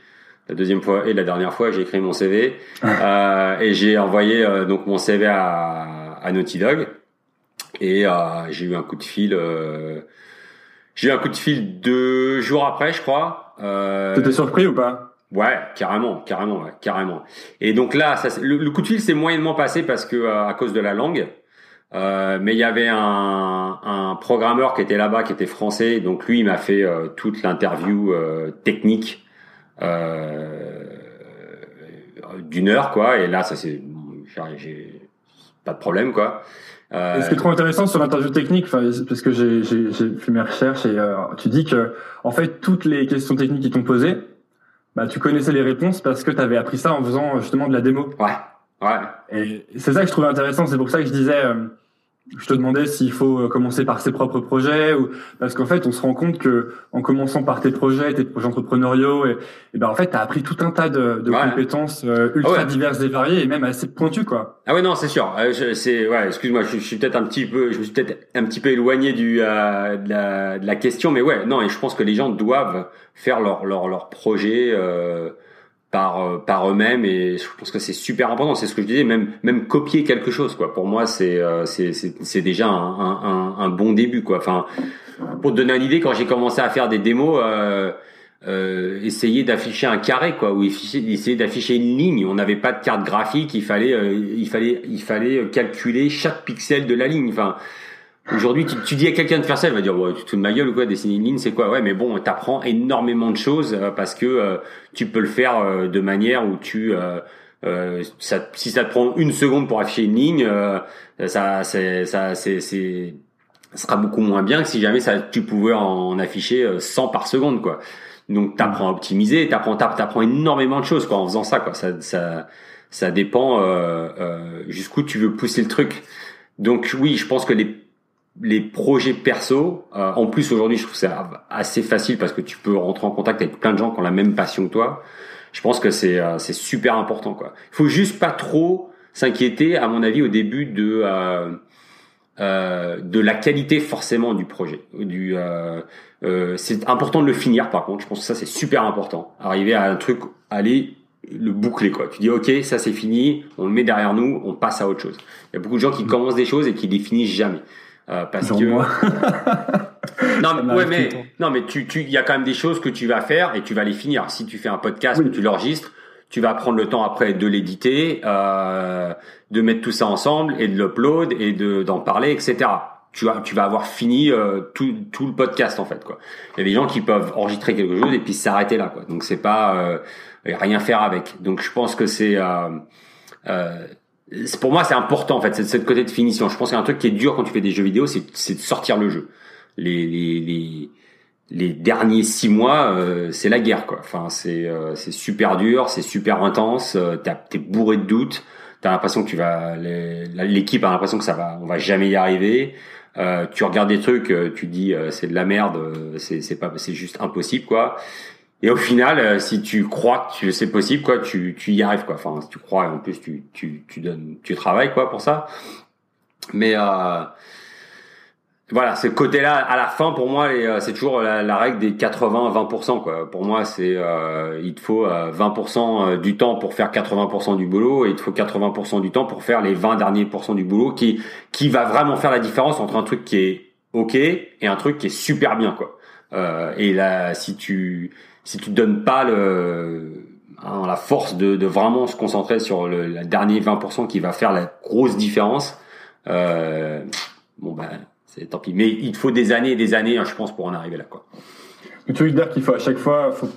la deuxième fois et la dernière fois, j'ai écrit mon CV euh, et j'ai envoyé euh, donc mon CV à, à Naughty Dog et euh, j'ai eu un coup de fil. Euh, j'ai eu un coup de fil deux jours après, je crois. Euh, T'étais surpris ou pas? Ouais, carrément, carrément, ouais, carrément. Et donc là, ça, le, coup de fil s'est moyennement passé parce que à cause de la langue. Euh, mais il y avait un, un programmeur qui était là-bas, qui était français, donc lui il m'a fait toute l'interview technique euh, d'une heure, quoi. Et là, ça c'est, j'ai pas de problème, quoi. Euh, ce qui est trop intéressant sur l'interview technique, parce que j'ai fait mes recherches et euh, tu dis que en fait toutes les questions techniques qui t'ont posées, bah tu connaissais les réponses parce que tu avais appris ça en faisant justement de la démo. Ouais. Ouais. Et c'est ça que je trouvais intéressant. C'est pour ça que je disais, je te demandais s'il faut euh, commencer par ses propres projets ou parce qu'en fait on se rend compte que en commençant par tes projets tes projets entrepreneuriaux et, et ben en fait tu as appris tout un tas de, de compétences euh, ultra diverses et variées et même assez pointues quoi. Ah ouais non c'est sûr. Euh, c'est ouais excuse-moi je, suis peut-être un petit peu je me suis peut-être un petit peu éloigné du euh, de, la, de, la, question mais ouais non et je pense que les gens doivent faire leur leur leur projet euh, par euh, par eux-mêmes et je pense que c'est super important. C'est ce que je disais même même copier quelque chose quoi. Pour moi c'est euh, c'est c'est déjà un, un, un, bon début quoi. Enfin pour te donner une idée quand j'ai commencé à faire des démos euh, euh, essayer d'afficher un carré quoi ou essayer d'afficher une ligne. On n'avait pas de carte graphique il fallait il fallait il fallait calculer chaque pixel de la ligne. Enfin Aujourd'hui, tu, tu, dis à quelqu'un de faire ça, il va dire ouais, tu te de ma gueule ou quoi Dessiner une ligne, c'est quoi? Ouais, mais bon, t'apprends énormément de choses euh, parce que euh, tu peux le faire euh, de manière où tu ça, si ça te prend une seconde pour afficher une ligne, ça, c'est, ça, c'est, c'est, sera beaucoup moins bien que si jamais ça, tu pouvais en afficher 100 par seconde, quoi. Donc, t'apprends à optimiser, t'apprends, t'apprends énormément de choses, quoi, en faisant ça, quoi. Ça, ça, ça dépend jusqu'où tu veux pousser le truc. Donc, oui, je pense que les les projets perso, euh, en plus aujourd'hui je trouve ça assez facile parce que tu peux rentrer en contact avec plein de gens qui ont la même passion que toi. Je pense que c'est euh, c'est super important quoi. Il faut juste pas trop s'inquiéter à mon avis au début de euh, euh de la qualité forcément du projet. Du c'est important de le finir par contre. Je pense que ça c'est super important. Arriver à un truc, aller le boucler quoi. Tu dis ok ça c'est fini, on le met derrière nous, on passe à autre chose. Il y a beaucoup de gens qui commencent des choses et qui les finissent jamais. Euh, parce que moi. non mais ouais mais non mais tu tu il y a quand même des choses que tu vas faire et tu vas les finir. Si tu fais un podcast, que tu l'enregistres, tu vas prendre le temps après de l'éditer, euh, de mettre tout ça ensemble et de l'upload et de d'en parler, etc. Tu vas, tu vas avoir fini euh, tout, tout le podcast en fait quoi. Il y a des gens qui peuvent enregistrer quelque chose et puis s'arrêter là quoi. Donc c'est pas euh, rien faire avec. Donc je pense que c'est euh, euh, pour moi c'est important en fait cette, cette côté de finition. Je pense qu'il y a un truc qui est dur quand tu fais des jeux vidéo, c'est de sortir le jeu. Les les, les les derniers six mois, euh, c'est la guerre quoi. Enfin, c'est euh, c'est super dur, c'est super intense. Euh, T'es bourré de doutes. T'as l'impression que tu vas, l'équipe a l'impression que ça va, on va jamais y arriver. Euh, tu regardes des trucs, euh, tu dis c'est de la merde, c'est c'est pas, c'est juste impossible quoi. Et au final, si tu crois que c'est possible quoi, tu tu y arrives quoi. Enfin, si tu crois en plus tu tu tu donnes, tu travailles quoi pour ça. Mais euh, voilà, ce côté-là, à la fin, pour moi, euh, c'est toujours la, règle des 80-20%. Quoi. Pour moi, c'est euh, il te faut 20% euh, du temps pour faire 80% du boulot et il te faut 80% du temps pour faire les 20 derniers pourcents du boulot qui qui va vraiment faire la différence entre un truc qui est ok et un truc qui est super bien. quoi. Euh, et là, si tu si tu donnes pas le hein, la force de, de, vraiment se concentrer sur le la dernier 20% qui va faire la grosse différence, euh, bon ben tant pis. Mais il faut des années et des années, hein, je pense, pour en arriver là, quoi. Tu veux dire qu'il faut à chaque fois faut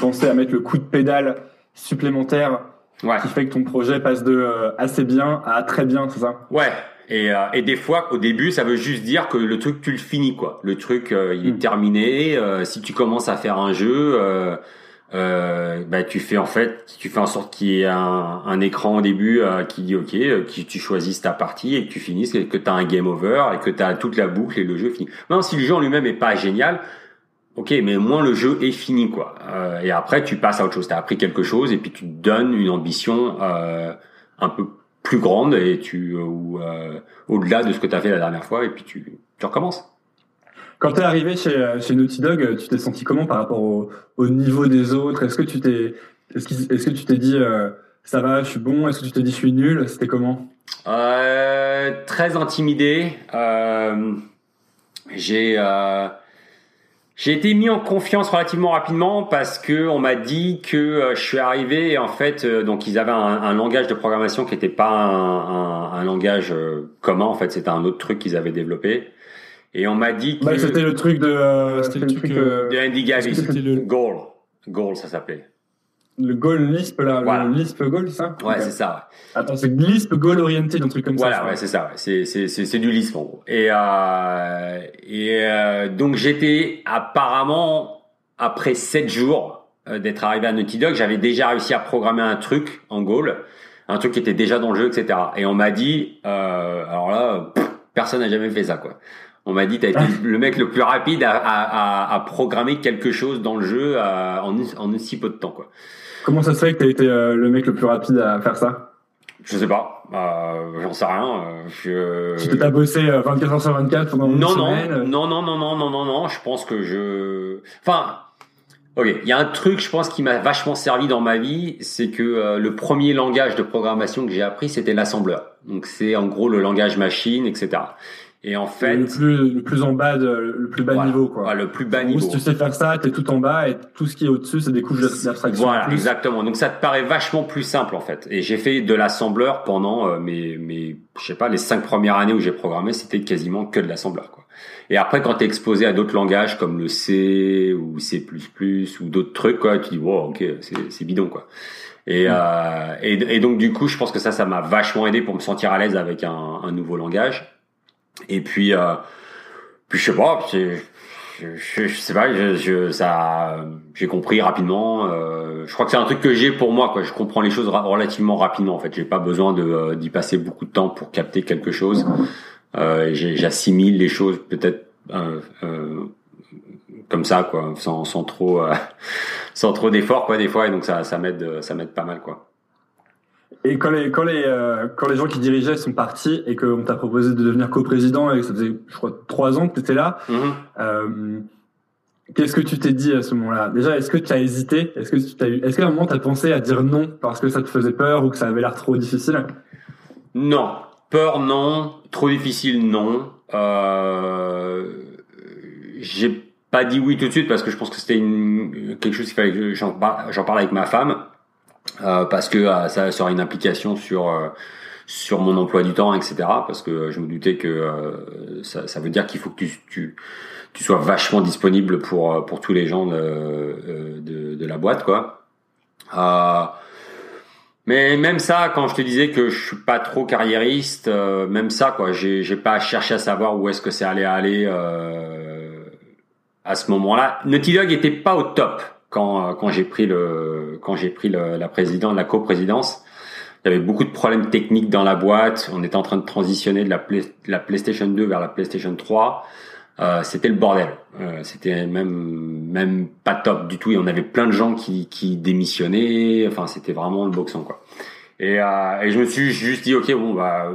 penser à mettre le coup de pédale supplémentaire qui fait que ton projet passe de euh, assez bien à très bien, c'est ça? Ouais. Et, euh, et des fois, au début, ça veut juste dire que le truc, tu le finis, quoi. Le truc, euh, il est hmm. terminé. si tu commences à faire un jeu, euh, bah, tu fais en fait, tu fais en sorte qu'il y ait un, un, écran au début euh, qui dit OK, euh, que tu choisisses ta partie et que tu finisses, et que tu as un game over et que tu as toute la boucle et le jeu fini. Maintenant, si le jeu en lui-même est pas génial, OK, mais au moins le jeu est fini quoi. Euh, et après, tu passes à autre chose. Tu as appris quelque chose et puis tu donnes une ambition un peu plus grande et tu ou au-delà de ce que tu as fait la dernière fois et puis tu, tu recommences. Quand tu es arrivé chez, euh, chez Naughty Dog, euh, tu t'es senti comment par rapport au, au niveau des autres? Est-ce que tu t'es est-ce, que tu t'es dit euh, ça va, je suis bon? Est-ce que tu t'es dit je suis nul? C'était comment? Euh, Très intimidé. Euh, j'ai euh, j'ai été mis en confiance relativement rapidement parce que on m'a dit que je suis arrivé et en fait donc ils avaient un, un langage de programmation qui n'était pas un, un, un langage commun en fait c'était un autre truc qu'ils avaient développé et on m'a dit bah, que... c'était le truc de... Euh, c'était le truc euh, de Andy Gavis. C'était le... Goal. Goal, ça s'appelait. Le goal Lisp, là. Le Lisp goal, ça Ouais, c'est ça. Attends, c'est Lisp goal orienté, un truc comme ça. Voilà, ouais, c'est ça. C'est, c'est, c'est, du Lisp, en gros. Et, euh, et euh, donc, j'étais apparemment, après sept jours euh, d'être arrivé à Naughty Dog, j'avais déjà réussi à programmer un truc en goal. Un truc qui était déjà dans le jeu, etc. Et on m'a dit, euh, alors là, personne n'a jamais fait ça, quoi. On m'a dit, t'as été le mec le plus rapide à, à, à, programmer quelque chose dans le jeu à, en, en si peu de temps, quoi. Comment ça se fait que t'as été euh, le mec le plus rapide à faire ça? Je sais pas, euh, j'en sais rien. Euh, je... Tu t'es bossé 24 heures sur 24 pendant une non, semaine Non, non, non, non, non, non, non. Je pense que je. Enfin, ok. Il y a un truc, je pense, qui m'a vachement servi dans ma vie, c'est que le premier langage de programmation que j'ai appris, c'était l'assembleur. Donc c'est en gros le langage machine, etc. Et en fait, le plus, le plus en bas, de, le plus bas niveau, quoi. le plus bas niveau. Si tu sais faire ça, t'es tout en bas et tout ce qui est au-dessus, c'est des couches d'abstraction. Voilà, exactement. Donc ça te paraît vachement plus simple en fait. Et j'ai fait de l'assembleur pendant euh, mes, mes, je sais pas, les cinq premières années où j'ai programmé, c'était quasiment que de l'assembleur, quoi. Et après, quand t'es exposé à d'autres langages comme le C ou C++ ou d'autres trucs, quoi, tu dis, wow, ok, c'est bidon, quoi. Et, mm. euh, et, et, donc du coup, je pense que ça, ça m'a vachement aidé pour me sentir à l'aise avec un, un nouveau langage. Et puis, euh, puis je sais pas, je, sais pas, je, je ça, j'ai compris rapidement. Euh, je crois que c'est un truc que j'ai pour moi, quoi. Je comprends les choses relativement rapidement. En fait, j'ai pas besoin de euh, d'y passer beaucoup de temps pour capter quelque chose. Euh, J'assimile les choses peut-être euh, euh, comme ça, quoi, sans, sans trop, sans trop d'efforts, quoi, des fois. Et donc ça, ça m'aide, ça m'aide pas mal, quoi. Et quand les, quand les, euh, quand les gens qui dirigeaient sont partis et qu'on t'a proposé de devenir coprésident et que ça faisait, je crois, trois ans que tu étais là, mm-hmm. euh, qu'est-ce que tu t'es dit à ce moment-là? Déjà, est-ce que tu as hésité? Est-ce que tu as eu, est-ce qu'à un moment tu as pensé à dire non parce que ça te faisait peur ou que ça avait l'air trop difficile? Non, peur non, trop difficile non. Euh, j'ai pas dit oui tout de suite parce que je pense que c'était quelque chose qu'il fallait que j'en parle, j'en parle avec ma femme parce que ça, ça aura une implication sur sur mon emploi du temps, etc. Parce que je me doutais que ça, ça, veut dire qu'il faut que tu, tu, tu, sois vachement disponible pour pour tous les gens de, de, de la boîte, quoi. Mais même ça, quand je te disais que je suis pas trop carriériste, euh, même ça, quoi, j'ai, j'ai pas cherché à savoir où est-ce que c'est allé aller euh, à ce moment-là. Naughty Dog était pas au top quand quand j'ai pris le quand j'ai pris le, la présidence, la coprésidence. Il y avait beaucoup de problèmes techniques dans la boîte. On était en train de transitionner de la, la PlayStation 2 vers la PlayStation 3. Euh, c'était le bordel. Euh, c'était même même pas top du tout. Et on avait plein de gens qui, qui démissionnaient. Enfin, c'était vraiment le boxon quoi. Et, euh, et je me suis juste dit ok bon bah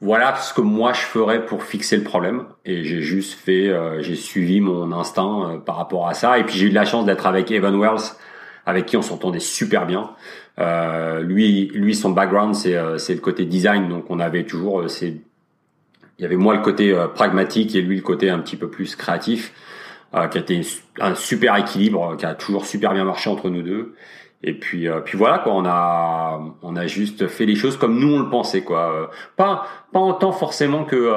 voilà ce que moi je ferais pour fixer le problème. Et j'ai juste fait, euh, j'ai suivi mon instinct euh, par rapport à ça. Et puis j'ai eu de la chance d'être avec Evan Wells, avec qui on s'entendait super bien. lui, lui, son background c'est c'est le côté design, donc on avait toujours ces il y avait moi le côté euh, pragmatique et lui le côté un petit peu plus créatif, euh, qui a été un super équilibre, qui a toujours super bien marché entre nous deux. Et puis, euh, puis voilà quoi, on a, on a juste fait les choses comme nous on le pensait quoi. Pas, pas en tant forcément que,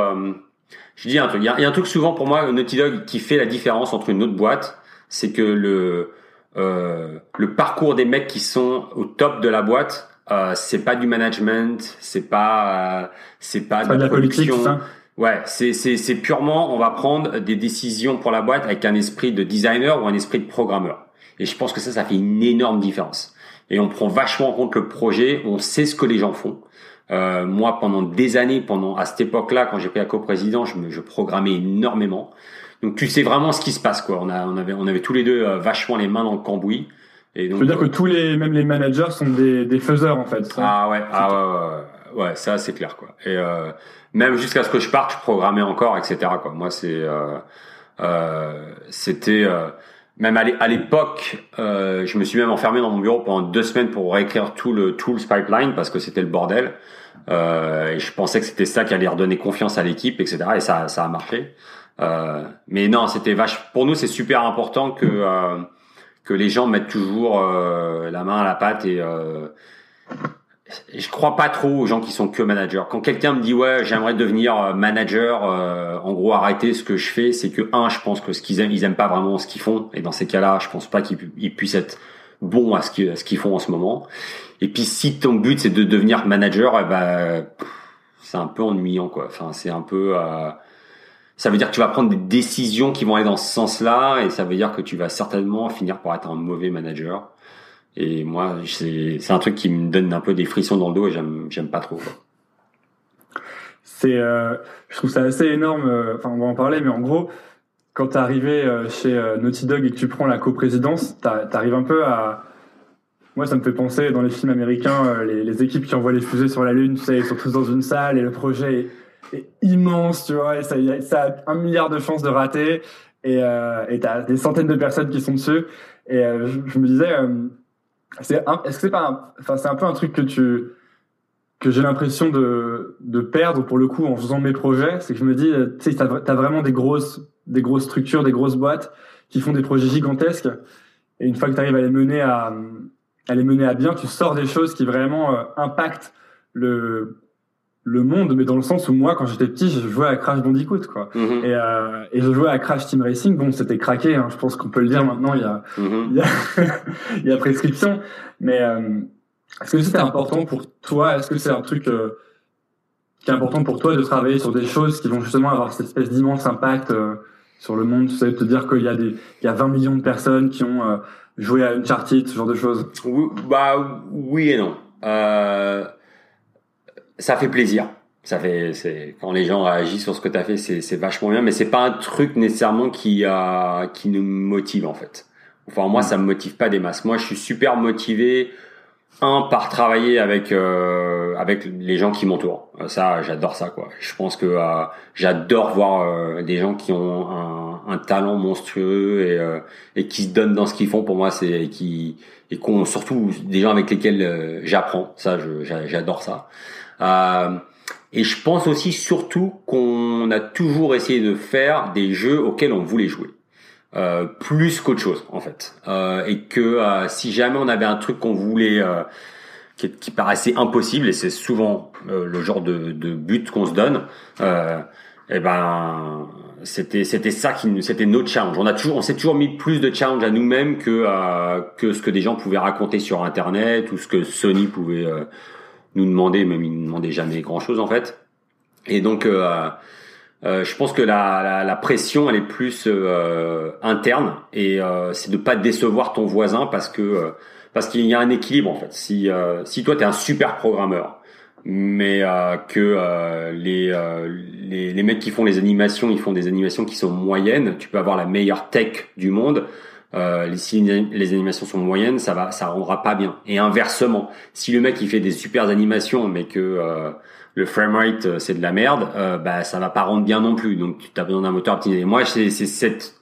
je dis un truc, il y a, un truc souvent pour moi Naughty Dog qui fait la différence entre une autre boîte, c'est que le, le parcours des mecs qui sont au top de la boîte euh, c'est pas du management, c'est pas, euh, c'est pas, de, la production. ouais, c'est c'est c'est purement, on va prendre des décisions pour la boîte avec un esprit de designer ou un esprit de programmeur. Et je pense que ça, ça fait une énorme différence. Et on prend vachement en compte le projet, on sait ce que les gens font. Euh, moi, pendant des années, pendant à cette époque-là, quand j'ai pris la coprésident, je, me, je programmais énormément. Donc tu sais vraiment ce qui se passe, quoi. On a, on avait, on avait tous les deux euh, vachement les mains dans le cambouis. Et donc, je veux dire que tous les, même les managers sont des, des faiseurs en fait. Ça. Ah ouais, ah ouais, ouais, ouais, ça c'est clair quoi. Et euh, même jusqu'à ce que je parte, je programmais encore, etc. Quoi. Moi c'est, euh, euh, c'était euh, même à l'époque, euh, je me suis même enfermé dans mon bureau pendant deux semaines pour réécrire tout le tools pipeline parce que c'était le bordel. Euh, et je pensais que c'était ça qui allait redonner confiance à l'équipe, etc. Et ça, ça a marché. Euh, mais non, c'était vache. Pour nous, c'est super important que euh, que les gens mettent toujours euh, la main à la pâte et euh, je crois pas trop aux gens qui sont que managers. Quand quelqu'un me dit ouais j'aimerais devenir euh, manager, euh, en gros arrêter ce que je fais, c'est que un je pense que ce qu'ils aiment ils aiment pas vraiment ce qu'ils font et dans ces cas-là je pense pas qu'ils puissent être bons à ce qu'ils font en ce moment. Et puis si ton but c'est de devenir manager, eh ben c'est un peu ennuyant quoi. Enfin c'est un peu euh, ça veut dire que tu vas prendre des décisions qui vont aller dans ce sens-là, et ça veut dire que tu vas certainement finir par être un mauvais manager. Et moi, c'est un truc qui me donne un peu des frissons dans le dos et j'aime pas trop. C'est, euh, je trouve ça assez énorme. Euh, enfin, on va en parler, mais en gros, quand t'es arrivé euh, chez Naughty Dog et que tu prends la coprésidence, t'arrives un peu à moi, ça me fait penser dans les films américains, les, équipes qui envoient les fusées sur la Lune, tu sais, ils sont tous dans une salle et le projet est immense, tu vois, et ça, a un milliard de chances de rater, et euh, t'as des centaines de personnes qui sont dessus, et je, me disais, c'est est-ce que c'est pas, enfin c'est un peu un truc que tu que j'ai l'impression de de perdre pour le coup en faisant mes projets, c'est que je me dis, tu sais, t'as as vraiment des grosses des grosses structures, des grosses boîtes qui font des projets gigantesques, et une fois que tu arrives à les mener à à les mener à bien, tu sors des choses qui vraiment euh, impactent le le monde, mais dans le sens où moi, quand j'étais petit, je jouais à Crash Bandicoot, quoi. Mhm. Et, euh, et je jouais à Crash Team Racing. Bon, c'était craqué. Hein, je pense qu'on peut le dire maintenant. Il y a, mhm. il, y a il y a prescription. Mais euh, est-ce que c'est important pour toi? Est-ce que c'est un truc euh, qui est important pour toi de travailler sur des choses qui vont justement avoir cette espèce d'immense impact sur le monde? Tu sais, te dire qu'il y a des, il y a 20 millions de personnes qui ont joué à Uncharted, ce genre de choses. Oui, bah oui et non. Euh, ça fait plaisir. Ça fait, c'est quand les gens réagissent sur ce que tu as fait, c'est, vachement bien, mais c'est pas un truc nécessairement qui a, qui nous motive en fait. Enfin moi, ça me motive pas des masses. Moi, je suis super motivé un par travailler avec euh, avec les gens qui m'entourent. Ça, j'adore ça quoi. Je pense que euh, j'adore voir euh, des gens qui ont un, un talent monstrueux et euh, et qui se donnent dans ce qu'ils font. Pour moi, c'est qui et qu'on surtout des gens avec lesquels j'apprends. Ça, j'adore ça. Euh, et je pense aussi surtout qu'on a toujours essayé de faire des jeux auxquels on voulait jouer. euh, plus qu'autre chose en fait, euh, et que euh, si jamais on avait un truc qu'on voulait qui, qui, paraissait impossible, et c'est souvent le genre de, de but qu'on se donne, et eh ben c'était c'était ça qui c'était notre challenge. On a toujours on s'est toujours mis plus de challenge à nous-mêmes que que ce que des gens pouvaient raconter sur internet ou ce que Sony pouvait nous demander, même ils nous demandaient jamais grand chose en fait. Et donc euh, je pense que la, la, la, pression elle est plus euh, interne et euh, c'est de pas décevoir ton voisin parce que euh, parce qu'il y a un équilibre en fait. Si si toi tu es un super programmeur mais que les, les les mecs qui font les animations, ils font des animations qui sont moyennes, tu peux avoir la meilleure tech du monde. Euh, si les animations sont moyennes, ça va, ça rendra pas bien. Et inversement, si le mec il fait des super animations, mais que le framerate euh, c'est de la merde, euh, bah ça va pas rendre bien non plus. Donc tu as besoin d'un moteur optimisé. Moi c'est cette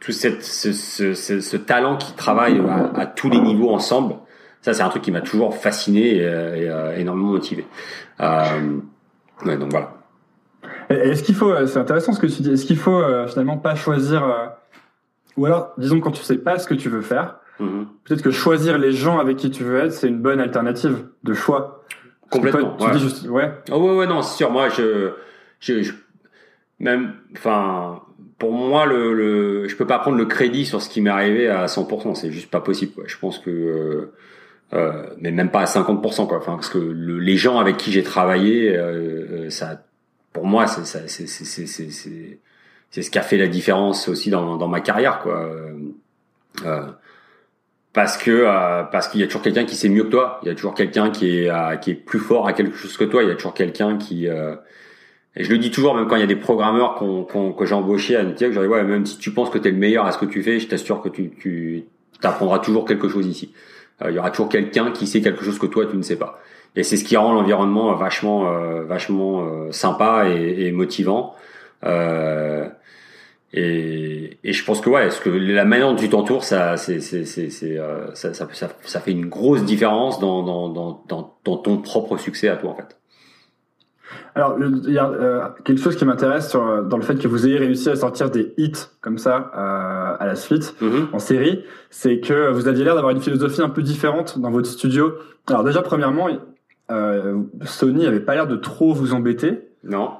tout cette ce, ce, ce, talent qui travaille à, tous les niveaux ensemble. Ça c'est un truc qui m'a toujours fasciné et, euh, énormément motivé. Euh, ouais, donc voilà. Est-ce qu'il faut, c'est intéressant ce que tu dis, est-ce qu'il faut finalement pas choisir, ou alors disons quand tu sais pas ce que tu veux faire, mm-hmm. peut-être que choisir les gens avec qui tu veux être, c'est une bonne alternative de choix. Complètement. ouais. Juste, ouais. Oh, ouais, ouais, non, c'est sûr. Moi, je, je, je même, enfin, pour moi, le, le, je peux pas prendre le crédit sur ce qui m'est arrivé à 100%. C'est juste pas possible. Quoi. Je pense que, euh, euh, mais même pas à 50%, quoi. Enfin, parce que le, les gens avec qui j'ai travaillé, euh ça, pour moi, c'est, c'est, c'est, c'est, c'est, ce qui a fait la différence aussi dans, dans ma carrière, quoi. Euh, parce que euh, parce qu'il y a toujours quelqu'un qui sait mieux que toi. Il y a toujours quelqu'un qui est euh, qui est plus fort à quelque chose que toi. Il y a toujours quelqu'un qui euh, et je le dis toujours, même quand il y a des programmeurs qu'on, qu'on, que j'ai embauchés à Nutiac, je dis ouais, même si tu penses que tu es le meilleur à ce que tu fais, je t'assure que tu, tu apprendras toujours quelque chose ici. il y aura toujours quelqu'un qui sait quelque chose que toi tu ne sais pas. Et c'est ce qui rend l'environnement vachement vachement sympa et, et motivant. Euh, et, et je pense que ouais, ce que la manière dont tu t'entoures, ça, c'est, c'est, c'est, euh, ça, ça, ça, ça, fait une grosse différence dans, dans, dans, dans, ton propre succès à toi en fait. Alors, il y a euh, quelque chose qui m'intéresse sur, dans le fait que vous ayez réussi à sortir des hits comme ça euh, à la suite mm-hmm. en série, c'est que vous aviez l'air d'avoir une philosophie un peu différente dans votre studio. Alors déjà, premièrement, Sony avait pas l'air de trop vous embêter. Non.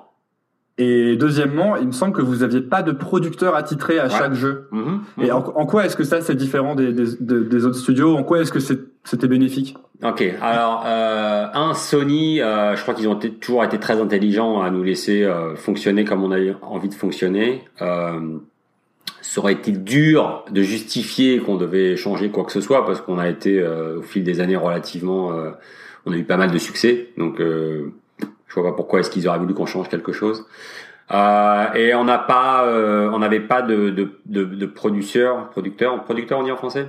Et deuxièmement, il me semble que vous aviez pas de producteur attitré à chaque jeu. Mhm, Et mhm. en, quoi est-ce que ça c'est différent des, des, des, autres studios? En quoi est-ce que c'était bénéfique? Ok, alors euh, un Sony, euh, je crois qu'ils ont toujours été très intelligents à nous laisser euh, fonctionner comme on a envie de fonctionner. Euh, ça aurait été dur de justifier qu'on devait changer quoi que ce soit? Parce qu'on a été euh, au fil des années relativement, on a eu pas mal de succès, donc je vois pas pourquoi est-ce qu'ils auraient voulu qu'on change quelque chose. Euh, et on n'a pas, euh, on n'avait pas de, de, de, de producteur, producteur, producteur on dit en français?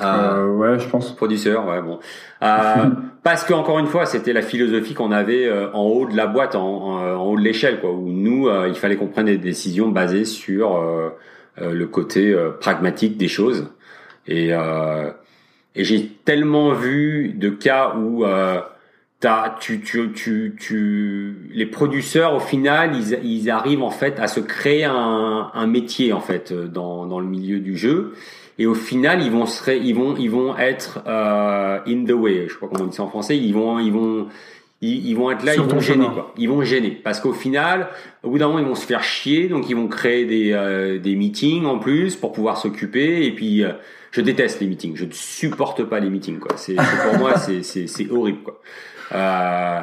Euh, euh ouais, je pense. Producteur, ouais, bon. Parce que encore une fois, c'était la philosophie qu'on avait en haut de la boîte, en, en, haut de l'échelle, quoi. Où nous, il fallait qu'on prenne des décisions basées sur le côté pragmatique des choses. Et, et j'ai tellement vu de cas où T'as, tu, tu, tu, tu, les producteurs au final, ils, ils arrivent en fait à se créer un, un métier en fait dans, dans le milieu du jeu. Et au final, ils vont se, ils vont, ils vont être euh, in the way. Je sais pas comment on dit ça en français. Ils vont, ils vont, ils, vont être là, ils vont gêner quoi. Ils vont gêner parce qu'au final, au bout d'un moment, ils vont se faire chier. Donc ils vont créer des, euh, des meetings en plus pour pouvoir s'occuper. Et puis, euh, je déteste les meetings. Je ne supporte pas les meetings quoi. C'est pour moi, c'est, c'est, c'est horrible quoi euh,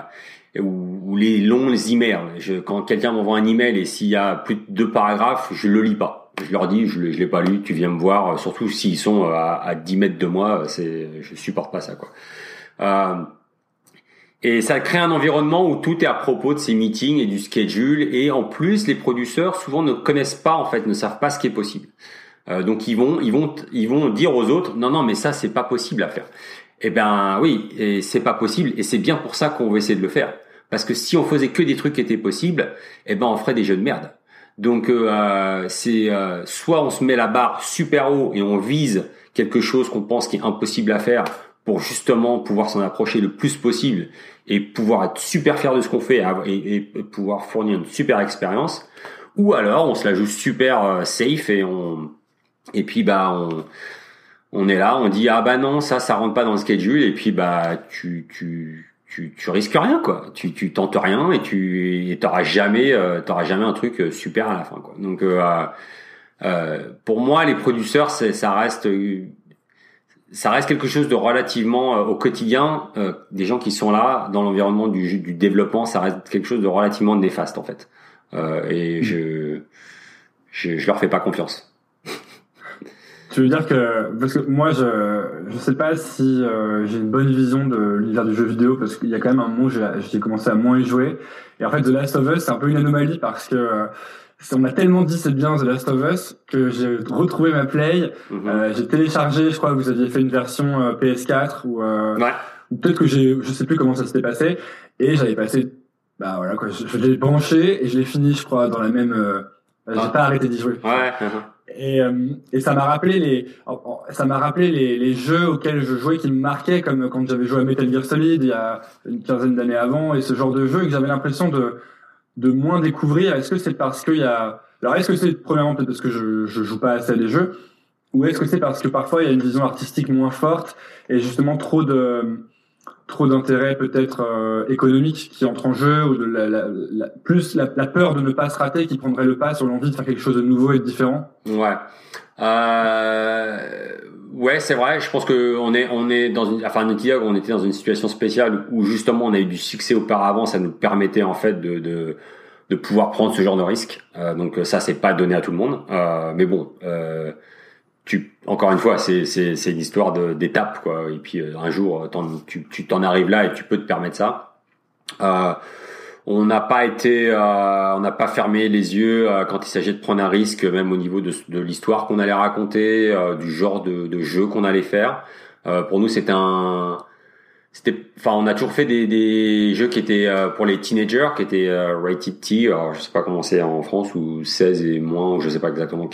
ou, les longs emails. Je, quand quelqu'un m'envoie un email et s'il y a plus de deux paragraphes, je le lis pas. Je leur dis, je, je l'ai pas lu, tu viens me voir. Surtout s'ils sont à, à 10 mètres de moi, c'est, je supporte pas ça quoi. Euh, et ça crée un environnement où tout est à propos de ces meetings et du schedule. Et en plus, les producteurs souvent ne connaissent pas, en fait, ne savent pas ce qui est possible. Euh, donc ils vont, ils vont, ils vont dire aux autres, non, non, mais ça c'est pas possible à faire. Eh ben oui, et c'est pas possible, et c'est bien pour ça qu'on va essayer de le faire. Parce que si on faisait que des trucs qui étaient possibles, eh ben on ferait des jeux de merde. Donc euh, c'est euh, soit on se met la barre super haut et on vise quelque chose qu'on pense qui est impossible à faire pour justement pouvoir s'en approcher le plus possible et pouvoir être super fier de ce qu'on fait et, et, pouvoir fournir une super expérience. ou alors on se la joue super safe et on et puis bah on on est là, on dit ah bah non ça ça rentre pas dans le schedule et puis bah tu tu tu, tu risques rien quoi. Tu tu tentes rien et tu t'auras jamais euh, t'auras jamais un truc euh, super à la fin quoi. Donc euh, euh, pour moi les producteurs ça reste ça reste quelque chose de relativement au quotidien des gens qui sont là dans l'environnement du, du développement ça reste quelque chose de relativement néfaste en fait et je, je je leur fais pas confiance. Tu veux dire que parce que moi je je sais pas si euh, j'ai une bonne vision de l'univers du jeu vidéo parce qu'il y a quand même un moment où j'ai commencé à moins y jouer et en fait The Last of Us c'est un peu une anomalie parce que euh, on m'a tellement dit c'est bien The Last of Us que j'ai retrouvé ma play mhm. euh, j'ai téléchargé je crois que vous aviez fait une version PS4 ou, ouais. ou peut-être que j'ai je sais plus comment ça s'était passé et j'avais passé bah voilà quoi je, je l'ai branché et je l'ai fini je crois dans la même j'ai ah. pas arrêté d'y jouer ouais et, euh, et ça m'a rappelé les ça m'a rappelé les, les, jeux auxquels je jouais qui me marquaient comme quand j'avais joué à Metal Gear Solid il y a une quinzaine d'années avant et ce genre de jeu que j'avais l'impression de de moins découvrir. Est-ce que c'est parce qu'il y a alors est-ce que c'est premièrement peut-être parce que je je joue pas assez à des jeux ou est-ce que c'est parce que parfois il y a une vision artistique moins forte et justement trop de trop d'intérêt peut-être euh, économique qui entre en jeu ou plus la, peur de ne pas se rater qui prendrait le pas sur l'envie de faire quelque chose de nouveau et différent. Ouais. Euh, ouais c'est vrai. Je pense que on est dans une enfin on était dans une situation spéciale où justement on a eu du succès auparavant. Ça nous permettait en fait de, pouvoir prendre ce genre de risque. Euh, donc ça c'est pas donné à tout le monde. Mais bon tu, encore une fois, c'est, c'est, c'est une histoire d'étape, quoi. Et puis euh, un jour, tu, tu t'en arrives là et tu peux te permettre ça. Euh, on n'a pas été, euh, on n'a pas fermé les yeux euh, quand il s'agit de prendre un risque, même au niveau de, de l'histoire qu'on allait raconter, du genre de, de jeu qu'on allait faire. pour nous, c'était un, c'était, enfin, on a toujours fait des, des jeux qui étaient pour les teenagers, qui étaient rated T. Alors, je sais pas comment c'est en France ou 16 et moins, ou je sais pas exactement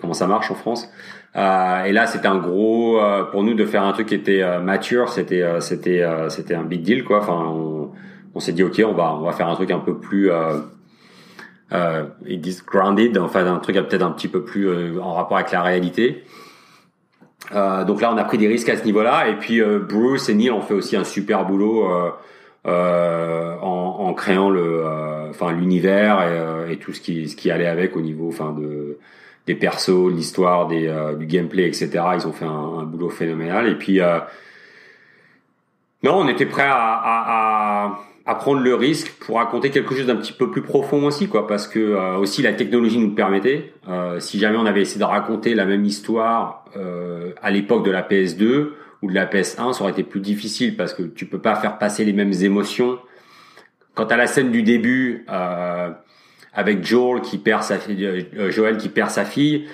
comment ça marche en France. Euh, et là, c'était un gros euh, pour nous de faire un truc qui était euh, mature. C'était c'était c'était un big deal quoi. Enfin, on, on s'est dit ok, on va on va faire un truc un peu plus euh, ils disent grounded, enfin un truc peut-être un petit peu plus en rapport avec la réalité. Euh, donc là, on a pris des risques à ce niveau-là. Et puis Bruce et Neil ont fait aussi un super boulot euh, en, en, créant le, enfin l'univers et, et, tout ce qui ce qui allait avec au niveau, enfin de des persos, l'histoire, des, euh, du gameplay, etc. Ils ont fait un, un boulot phénoménal. Et puis, euh, non, on était prêt à, à, à, prendre le risque pour raconter quelque chose d'un petit peu plus profond aussi, quoi, parce que euh, aussi la technologie nous permettait. si jamais on avait essayé de raconter la même histoire à l'époque de la PS2 ou de la PS1, ça aurait été plus difficile parce que tu peux pas faire passer les mêmes émotions. Quant à la scène du début, euh, avec Joel qui perd sa fille, euh, euh, qui perd sa fille.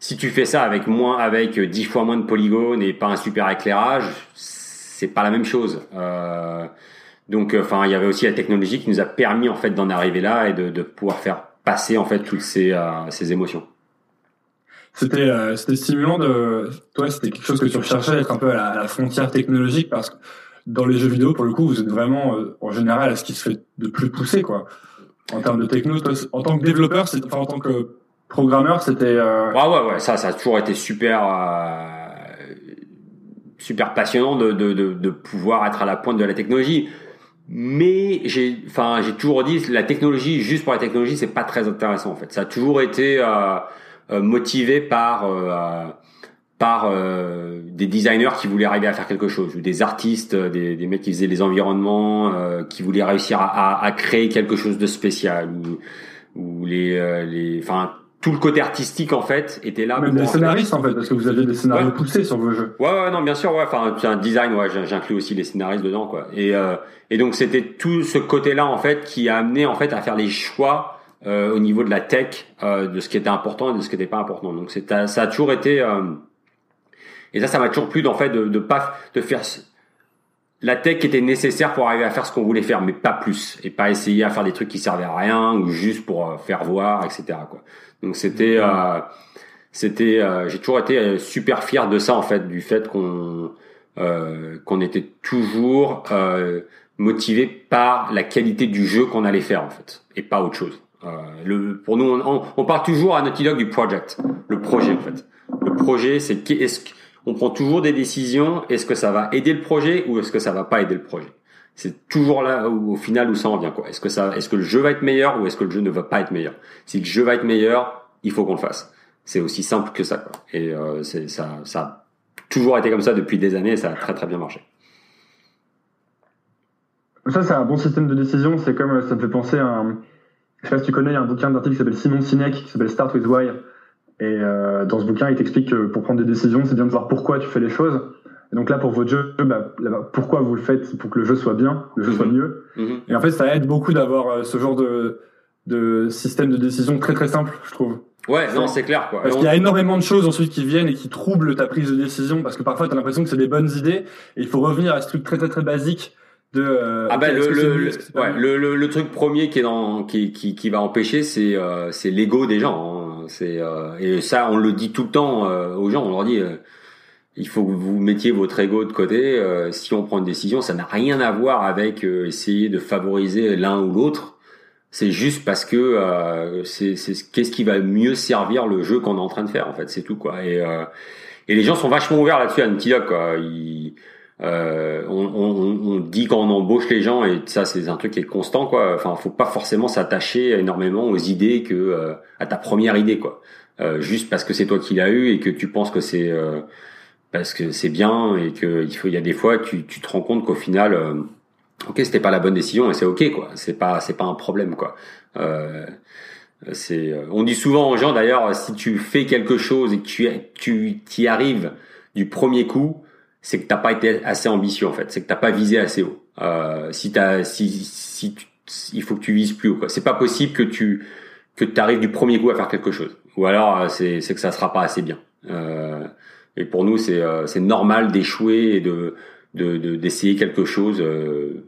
Si tu fais ça avec moins, avec dix fois moins de polygones et pas un super éclairage, c'est pas la même chose. Euh, donc, enfin, il y avait aussi la technologie qui nous a permis en fait d'en arriver là et de, de, pouvoir faire passer en fait toutes ces, ces émotions. C'était c'était stimulant de toi, c'était quelque chose que tu recherchais être un peu à la, à la, frontière technologique parce que dans les jeux vidéo, pour le coup, vous êtes vraiment en général à ce qui se fait de plus poussé, quoi en termes de techno En tant que développeur, enfin, en tant que programmeur, c'était. Euh... Ouais, ouais, ouais. Ça, ça a toujours été super, euh, super passionnant de, de, de, de, pouvoir être à la pointe de la technologie. Mais j'ai, enfin, j'ai toujours dit, la technologie, juste pour la technologie, c'est pas très intéressant en fait. Ça a toujours été euh, euh motivé par euh, par euh, des designers qui voulaient arriver à faire quelque chose, ou des artistes, euh, des, des mecs qui faisaient les environnements, euh, qui voulaient réussir à, à, à, créer quelque chose de spécial, ou, ou les, les, enfin tout le côté artistique en fait était là. Même des scénaristes en fait, parce que vous aviez des scénarios poussés sur vos jeux. Ouais, ouais, non, bien sûr, ouais. Enfin, c'est un design, ouais. J'inclus aussi les scénaristes dedans, quoi. Et et donc c'était tout ce côté-là en fait qui a amené en fait à faire les choix au niveau de la tech, de ce qui était important et de ce qui n'était pas important. Donc c'est ça a toujours été et ça, ça m'a toujours plu en fait de, de pas de faire la tech qui était nécessaire pour arriver à faire ce qu'on voulait faire, mais pas plus, et pas essayer à faire des trucs qui servaient à rien ou juste pour euh, faire voir, etc. Quoi. Donc c'était, euh, c'était, euh, j'ai toujours été super fier de ça en fait, du fait qu'on qu'on était toujours motivé par la qualité du jeu qu'on allait faire en fait, et pas autre chose. le, pour nous, on, on, parle toujours à Naughty Dog du project, le projet en fait. Le projet, c'est est-ce qu'on prend toujours des décisions, est-ce que ça va aider le projet ou est-ce que ça va pas aider le projet? C'est toujours là où, au final où ça en vient quoi. Est-ce que ça, est-ce que le jeu va être meilleur ou est-ce que le jeu ne va pas être meilleur? Si le jeu va être meilleur, il faut qu'on le fasse. C'est aussi simple que ça. Quoi. Et euh, ça, ça a toujours été comme ça depuis des années et ça a très très bien marché. Ça, c'est un bon système de décision. C'est comme, ça me fait penser à un, je sais pas si tu connais, il y a un bouquin d'article qui s'appelle Simon Sinek, qui s'appelle Start with Why. Et euh, dans ce bouquin, il t'explique que pour prendre des décisions, c'est bien de voir pourquoi tu fais les choses. Et donc là, pour votre jeu, bah, pourquoi vous le faites pour que le jeu soit bien, le jeu soit mhm. mieux. Mhm. Et en fait, ça aide beaucoup d'avoir euh, ce genre de, de système de décision très très simple, je trouve. Ouais, non, c'est clair quoi. Parce qu'il y a énormément de choses ensuite qui viennent et qui troublent ta prise de décision parce que parfois tu as l'impression que c'est des bonnes idées et il faut revenir à ce truc très très très basique de euh, ah ben le le, ouais, le, le, truc premier qui est dans qui qui, qui va empêcher c'est euh, c'est l'ego des gens hein. c'est euh, et ça on le dit tout le temps euh, aux gens. On leur dit il faut que vous mettiez votre ego de côté si on prend une décision ça n'a rien à voir avec essayer de favoriser l'un ou l'autre. C'est juste parce que euh, c'est qu'est-ce qui va mieux servir le jeu qu'on est en train de faire en fait. C'est tout quoi. Et euh, et les gens sont vachement ouverts là-dessus à Dog quoi. Ils, euh, on, on, on, dit quand on embauche les gens et ça c'est un truc qui est constant quoi. Enfin faut pas forcément s'attacher énormément aux idées que euh, à ta première idée quoi. Euh, juste parce que c'est toi qui l'as eu et que tu penses que c'est euh, parce que c'est bien et que il faut il y a des fois tu, tu te rends compte qu'au final ok c'était pas la bonne décision et c'est ok quoi. C'est pas c'est pas un problème quoi. Euh, c'est euh, on dit souvent aux gens d'ailleurs si tu fais quelque chose et que tu tu t'y arrives du premier coup c'est que t'as pas été assez ambitieux en fait c'est que t'as pas visé assez haut euh, si t'as si si il faut que tu vises plus haut quoi c'est pas possible que tu que tu arrives du premier coup à faire quelque chose ou alors euh, c'est c'est que ça sera pas assez bien euh, et pour nous c'est euh, c'est normal d'échouer et de de d'essayer quelque chose euh,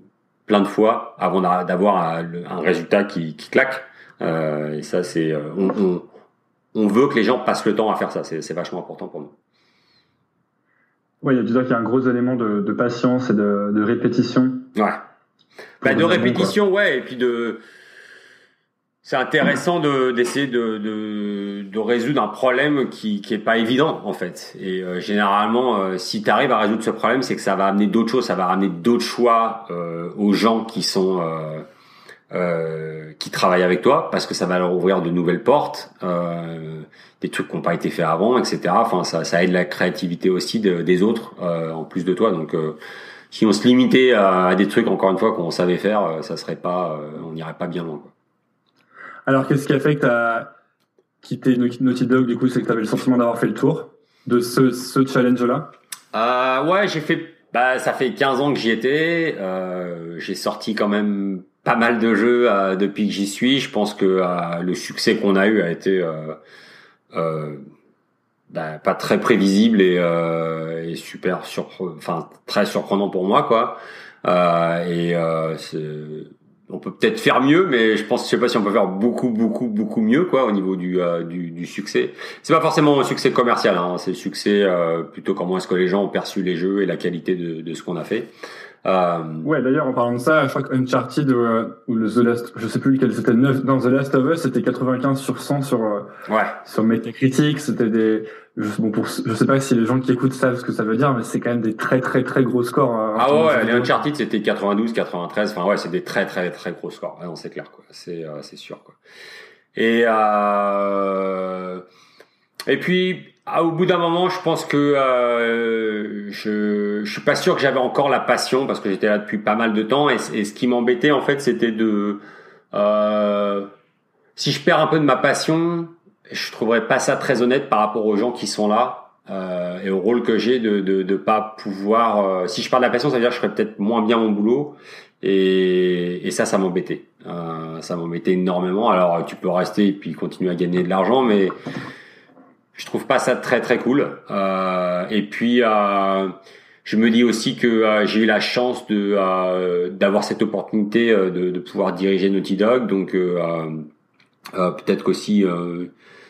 plein de fois avant d'avoir un, résultat qui, qui claque. Euh, et ça, c'est euh, on, on, on, veut que les gens passent le temps à faire ça. C'est vachement important pour nous. Oui, il y a un gros élément de, de patience et de, de répétition. Ouais. Bah, de répétition, ouais, et puis de c'est intéressant de d'essayer de, de, de résoudre un problème qui qui est pas évident en fait. Et euh, généralement, euh, si tu arrives à résoudre ce problème, c'est que ça va amener d'autres choses, ça va ramener d'autres choix euh, aux gens qui sont qui travaillent avec toi, parce que ça va leur ouvrir de nouvelles portes, des trucs qui n'ont pas été faits avant, etc. Enfin, ça, ça aide la créativité aussi des autres en plus de toi. Donc si on se limitait à, à, des trucs encore une fois qu'on savait faire, ça serait pas, on n'irait pas bien loin. Quoi. Alors, qu'est-ce qui a fait que tu as quitté Naughty Dog Du coup, c'est que tu avais le sentiment d'avoir fait le tour de ce, ce challenge-là? Euh, Ouais, j'ai fait. Bah, ça fait 15 ans que j'y étais. Euh, j'ai sorti quand même pas mal de jeux euh, depuis que j'y suis. Je pense que euh, le succès qu'on a eu a été euh, euh, bah, pas très prévisible et, et super surprenant, enfin très surprenant pour moi, quoi. et on peut peut-être faire mieux, mais je pense, je sais pas si on peut faire beaucoup, beaucoup, beaucoup mieux, quoi, au niveau du euh, du, du, succès. C'est pas forcément un succès commercial, hein, c'est le succès euh, plutôt comment est-ce que les gens ont perçu les jeux et la qualité de, de ce qu'on a fait. Euh... Ouais, d'ailleurs, en parlant de ça, je crois que Uncharted euh, ou le The Last, je sais plus lequel c'était, dans The Last of Us, c'était 95 sur 100 sur euh, ouais. sur Metacritic, c'était des je, bon, pour, je sais pas si les gens qui écoutent savent ce que ça veut dire, mais c'est quand même des très très très gros scores. Euh, ah ouais, les Uncharted c'était 92, 93, enfin ouais, c'est des très très très gros scores. non, c'est clair quoi, c'est euh, c'est sûr quoi. Et euh, et puis ah, au bout d'un moment, je pense que euh, je je suis pas sûr que j'avais encore la passion parce que j'étais là depuis pas mal de temps et, ce qui m'embêtait en fait, c'était de euh, si je perds un peu de ma passion, je trouverais pas ça très honnête par rapport aux gens qui sont là euh, et au rôle que j'ai de, de de pas pouvoir. Euh, si je parle de la passion, ça veut dire que je ferais peut-être moins bien mon boulot et, et ça, ça m'embêtait. Euh, ça m'embêtait énormément. Alors tu peux rester et puis continuer à gagner de l'argent, mais je trouve pas ça très très cool. Euh, et puis euh, je me dis aussi que euh, j'ai eu la chance de euh, d'avoir cette opportunité de, de pouvoir diriger Naughty Dog, donc peut-être qu'aussi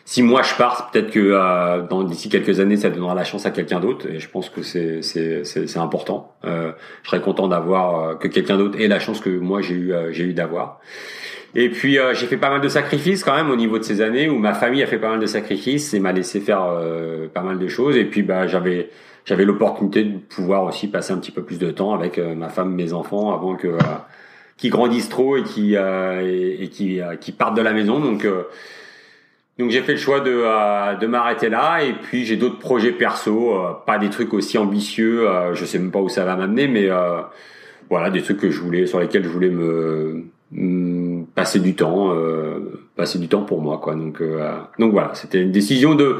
si moi je pars, peut-être que euh, dans d'ici quelques années, ça donnera la chance à quelqu'un d'autre. Et je pense que c'est c'est c'est important. Euh, je serais content d'avoir euh, que quelqu'un d'autre ait la chance que moi j'ai eu j'ai eu d'avoir. Et puis euh, j'ai fait pas mal de sacrifices quand même au niveau de ces années où ma famille a fait pas mal de sacrifices et m'a laissé faire euh, pas mal de choses. Et puis bah j'avais j'avais l'opportunité de pouvoir aussi passer un petit peu plus de temps avec euh, ma femme, mes enfants avant que qui grandissent trop et qui et, et, qui partent de la maison. Donc donc j'ai fait le choix de de m'arrêter là. Et puis j'ai d'autres projets perso, pas des trucs aussi ambitieux. je sais même pas où ça va m'amener, mais voilà des trucs que je voulais sur lesquels je voulais me passer du temps, euh, passer du temps pour moi, quoi. Donc, euh, donc voilà, c'était une décision de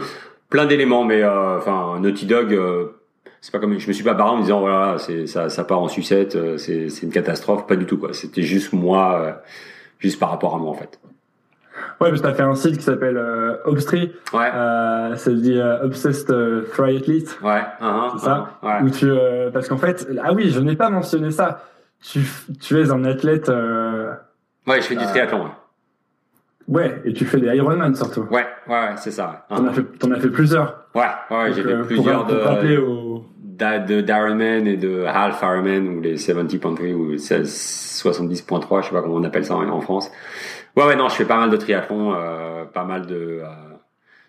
plein d'éléments, mais euh, enfin, Naughty Dog, c'est pas comme je me suis pas barré en me disant voilà, c'est ça, ça part en sucette, c'est c'est une catastrophe, pas du tout quoi. C'était juste moi, juste par rapport à moi en fait. Ouais, parce que t'as fait un site qui s'appelle euh, Obstry. Ouais. Euh, ça se dit Obsessed Triathlete. Ouais. Uh c'est ça. Uh ouais. Où tu, parce qu'en fait, ah oui, je n'ai pas mentionné ça. Tu, tu es un athlète Ouais, je fais du euh, triathlon. Ouais. et tu fais des Ironman surtout. Ouais, ouais, c'est ça. T'en as, fait, as fait plusieurs. Ouais, ouais, j'ai fait euh, plusieurs de, au... d'Ironman et de Half Ironman ou les 70.3 ou 70.3, je sais pas comment on appelle ça en, France. Ouais, ouais, non, je fais pas mal de triathlon, euh, pas mal de, euh,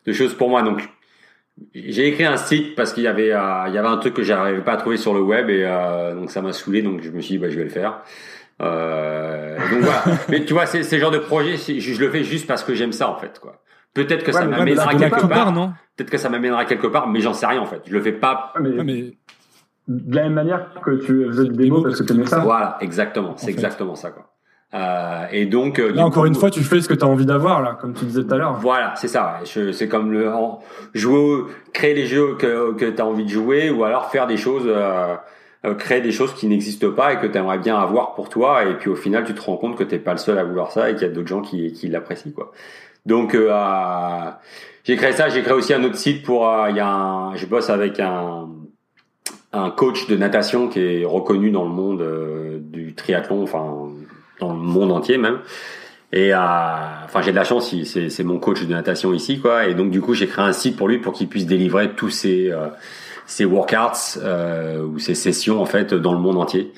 de choses pour moi. Donc, j'ai écrit un site parce qu'il y avait, il y avait un truc que j'arrivais pas à trouver sur le web et donc ça m'a saoulé. Donc, je me suis dit, bah, je vais le faire. Euh, donc voilà. Mais tu vois, c'est ce genre de projet, je, je, le fais juste parce que j'aime ça en fait, quoi. Peut-être que, ça m'amènera quelque part, non? Peut-être que ça m'amènera quelque part, mais j'en sais rien en fait. Je le fais pas. Mais, mais... De la même manière que tu faisais des démos parce que tu aimais ça. Voilà, exactement. C'est exactement ça, quoi. Euh, et donc, euh, là encore une fois, tu fais ce que tu as envie d'avoir là, comme tu disais tout à l'heure. Voilà, c'est ça. C'est comme le jouer, créer les jeux que, que tu as envie de jouer, ou alors faire des choses. Euh, créer des choses qui n'existent pas et que tu aimerais bien avoir pour toi et puis au final tu te rends compte que t'es pas le seul à vouloir ça et qu'il y a d'autres gens qui, qui l'apprécient quoi. Donc euh, j'ai créé ça, j'ai créé aussi un autre site pour euh, il y a un, je bosse avec un un coach de natation qui est reconnu dans le monde euh, du triathlon, enfin dans le monde entier même. Et enfin j'ai de la chance, c'est mon coach de natation ici quoi. Et donc du coup j'ai créé un site pour lui pour qu'il puisse délivrer tous ces ces workouts euh, ou ces sessions en fait dans le monde entier.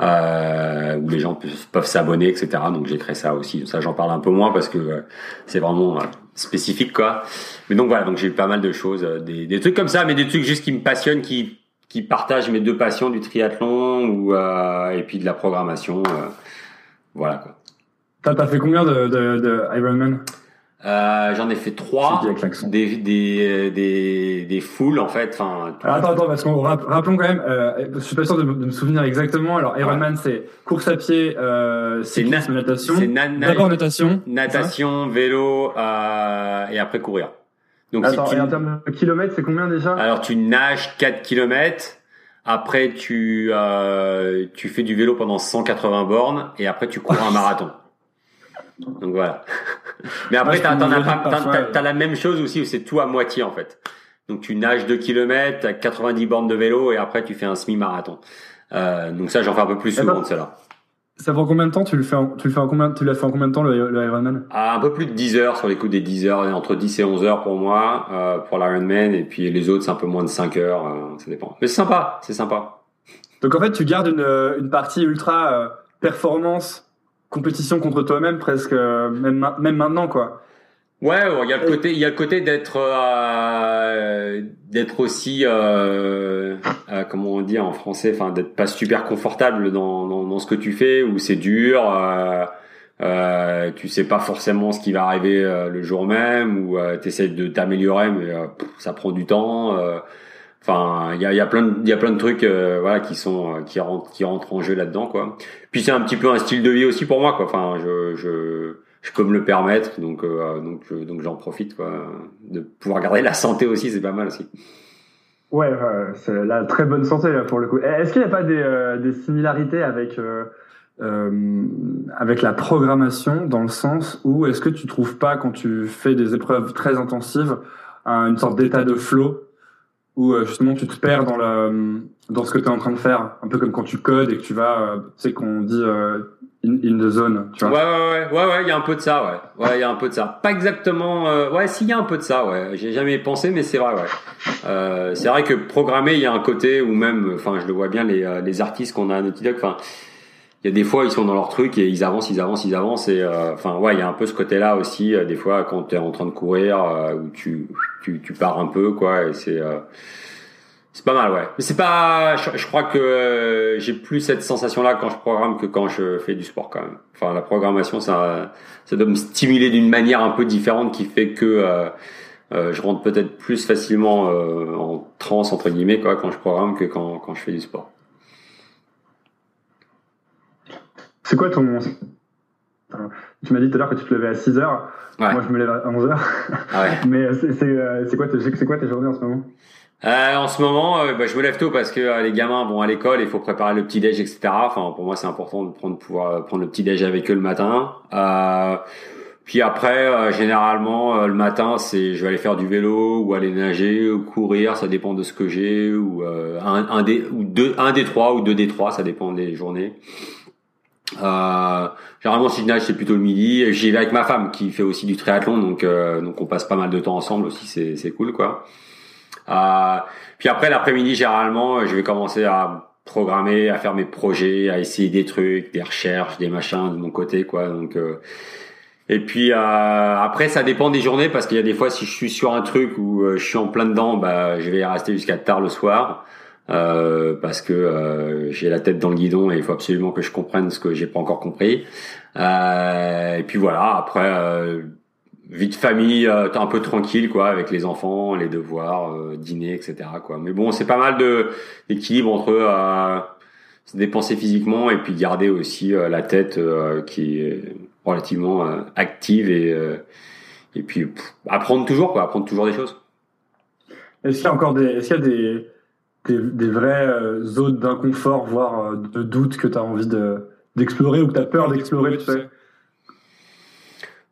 Euh, où les gens peuvent, s'abonner, etc. Donc j'ai créé ça aussi. Ça j'en parle un peu moins parce que euh, c'est vraiment euh, spécifique quoi. Mais donc voilà, donc j'ai eu pas mal de choses, euh, des, trucs comme ça, mais des trucs juste qui me passionnent, qui qui partagent mes deux passions du triathlon ou et puis de la programmation. voilà quoi. T'as fait combien de, de, de Ironman? Euh, j'en ai fait trois, des des des des foules en fait. Enfin. Attends attends parce qu'on rappelons quand même. Euh, je suis pas sûr de, me souvenir exactement. Alors Ironman c'est course à pied, euh, cyclisme, natation. C'est D'abord natation. Natation, vélo euh, et après courir. Donc attends, et en termes de kilomètres c'est combien déjà? Alors tu nages 4 kilomètres. Après tu euh, tu fais du vélo pendant 180 bornes et après tu cours un marathon. Donc voilà. Mais après, t'as, t'as, la même chose aussi où c'est tout à moitié en fait. Donc tu nages 2 km, t'as 90 bornes de vélo et après tu fais un semi-marathon. Euh, donc ça, j'en fais un peu plus souvent de cela. Ça prend combien de temps Tu le fais en, tu le fais en combien tu l'as fait en combien de temps le, le Ironman? Ah, Un peu plus de 10 heures sur les coups des 10 heures, entre 10 et 11 heures pour moi euh, pour l'Ironman et puis les autres c'est un peu moins de 5 heures, euh, ça dépend. Mais c'est sympa, c'est sympa. Donc en fait, tu gardes une, une partie ultra euh, performance compétition contre toi-même presque, euh, même, même maintenant quoi. Ouais, il y a le côté, il y a le côté d'être, euh, d'être aussi, euh, euh, comment on dit en français, enfin d'être pas super confortable dans, dans, dans, ce que tu fais, où c'est dur, euh, euh, tu sais pas forcément ce qui va arriver le jour même, ou tu essaies de t'améliorer, mais ça prend du temps. Enfin, il y a, plein de, y a plein de trucs, euh, voilà, qui sont, euh, qui rentrent, en jeu là-dedans, quoi. Puis c'est un petit peu un style de vie aussi pour moi, quoi. Enfin, je, je, je peux me le permettre, donc, euh, donc, donc j'en profite, quoi. De pouvoir garder la santé aussi, c'est pas mal aussi. Ouais, c'est la très bonne santé là pour le coup. Est-ce qu'il n'y a pas des, des similarités avec avec la programmation dans le sens où est-ce que tu trouves pas quand tu fais des épreuves très intensives une sorte d'état de flow? Où euh, justement tu te perds dans la dans ce que tu es en train de faire, un peu comme quand tu codes et que tu vas, euh, tu sais qu'on dit euh, in, in, the zone, tu vois. Ouais ouais ouais ouais il y a un peu de ça, ouais. Ouais, il y a un peu de ça. Pas exactement euh, ouais, s'il y a un peu de ça, ouais. J'ai jamais pensé mais c'est vrai ouais. Euh, c'est vrai que programmer, il y a un côté ou même enfin je le vois bien les les artistes qu'on a à Naughty enfin il y a des fois ils sont dans leur truc et ils avancent, ils avancent, ils avancent et enfin ouais, il y a un peu ce côté-là aussi des fois quand tu es en train de courir où tu, tu tu pars un peu quoi et c'est c'est pas mal, ouais. Mais c'est pas. Je, crois que euh, j'ai plus cette sensation-là quand je programme que quand je fais du sport, quand même. Enfin, la programmation, ça, ça doit me stimuler d'une manière un peu différente, qui fait que euh, euh, je rentre peut-être plus facilement en transe entre guillemets, quoi, quand je programme que quand quand je fais du sport. C'est quoi ton tu m'as dit tout à l'heure que tu te levais à 6 heures. Moi, je me lève à 11 heures. Ah ouais. Mais c'est quoi, quoi tes journées en ce moment? Euh, en ce moment, euh, bah, je me lève tôt parce que euh, les gamins vont à l'école, il faut préparer le petit déj, etc. Enfin, pour moi, c'est important de prendre pouvoir euh, prendre le petit déj avec eux le matin. puis après, généralement, le matin, c'est je vais aller faire du vélo ou aller nager ou courir, ça dépend de ce que j'ai ou un, un, des ou deux un des trois ou deux des trois, ça dépend des journées. Généralement, si je nage, c'est plutôt le midi. J'y vais avec ma femme qui fait aussi du triathlon, donc donc on passe pas mal de temps ensemble aussi, c'est c'est cool quoi. Euh, puis après l'après-midi, généralement, je vais commencer à programmer, à faire mes projets, à essayer des trucs, des recherches, des machins de mon côté, quoi. Donc euh, et puis euh, après, ça dépend des journées parce qu'il y a des fois, si je suis sur un truc où je suis en plein dedans, bah, je vais rester jusqu'à tard le soir euh, parce que j'ai la tête dans le guidon et il faut absolument que je comprenne ce que j'ai pas encore compris. et puis voilà. Après, vie de famille euh, un peu tranquille quoi avec les enfants les devoirs euh, dîner etc quoi mais bon c'est pas mal de d'équilibre entre euh, se dépenser physiquement et puis garder aussi euh, la tête qui est relativement active et et puis apprendre toujours quoi apprendre toujours des choses est-ce qu'il y a encore des est-ce qu'il y a des des, des vraies zones d'inconfort voire de doute que tu as envie de d'explorer ou que tu as peur d'explorer tu sais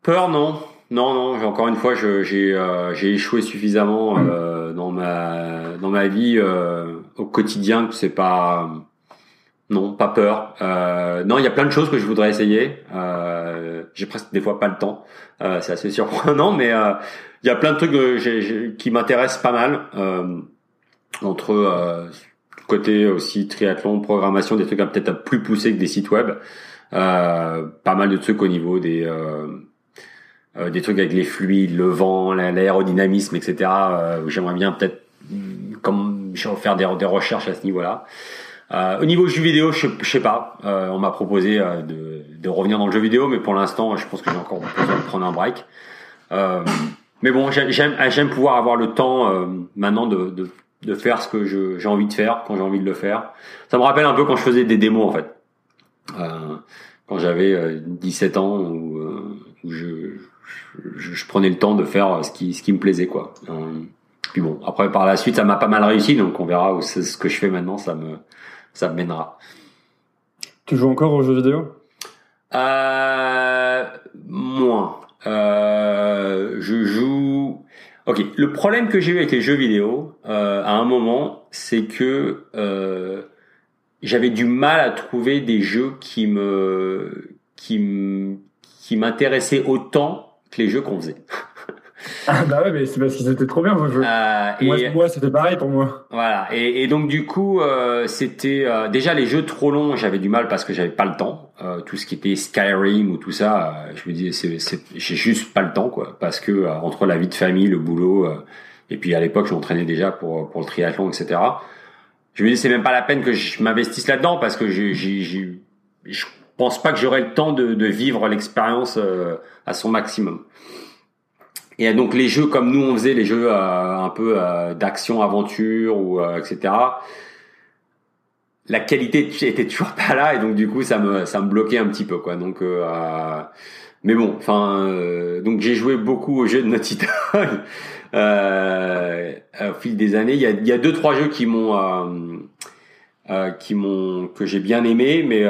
peur non non, non. Encore une fois, j'ai euh, j'ai échoué suffisamment mm. euh, dans ma dans ma vie euh, au quotidien que c'est pas non pas peur. Euh, non, il y a plein de choses que je voudrais essayer. Euh, j'ai presque des fois pas le temps. Euh, c'est assez surprenant, mais il y a plein de trucs qui m'intéressent pas mal entre côté aussi triathlon, programmation, des trucs peut-être plus poussés que des sites web. pas mal de trucs au niveau des euh, des trucs avec les fluides, le vent, l'aérodynamisme, etc. Euh, J'aimerais bien peut-être mm, comme faire des, recherches à ce niveau-là. Euh, au niveau jeu vidéo, je, je sais pas. Euh, on m'a proposé euh, de, de, revenir dans le jeu vidéo, mais pour l'instant, je pense que j'ai encore besoin de prendre un break. mais bon, j'aime pouvoir avoir le temps maintenant de, de, de, faire ce que j'ai envie de faire quand j'ai envie de le faire. Ça me rappelle un peu quand je faisais des démos en fait. quand j'avais 17 ans où, où je, je, prenais le temps de faire ce qui, ce qui me plaisait, quoi. Euh, puis bon, après par la suite, ça m'a pas mal réussi, donc on verra où c'est ce que je fais maintenant, ça me, ça me mènera. Tu joues encore aux jeux vidéo? Euh, Moins. Euh, je joue. Ok. Le problème que j'ai eu avec les jeux vidéo, euh, à un moment, c'est que euh, j'avais du mal à trouver des jeux qui me, qui m'intéressaient autant les jeux qu'on faisait. Ah bah ouais, mais c'est parce qu'ils étaient trop bien vos jeux. Euh, moi, moi c'était pareil pour moi. Voilà. Et, et donc du coup, euh, c'était euh, déjà les jeux trop longs. J'avais du mal parce que j'avais pas le temps. Tout ce qui était Skyrim ou tout ça, je me disais, c'est, j'ai juste pas le temps quoi, parce que entre la vie de famille, le boulot, et puis à l'époque, je m'entraînais déjà pour pour le triathlon, etc. Je me disais, c'est même pas la peine que je m'investisse là-dedans parce que j'ai, j'ai, je pense pas que j'aurai le temps de, de vivre l'expérience à son maximum. Et donc les jeux comme nous on faisait, les jeux euh, un peu euh, d'action aventure ou euh, etc. La qualité était toujours pas là et donc du coup ça me ça me bloquait un petit peu quoi. Donc mais bon, enfin donc j'ai joué beaucoup aux jeux de Naughty Dog au fil des années. Il y a, il y a deux trois jeux qui m'ont qui m'ont que j'ai bien aimé mais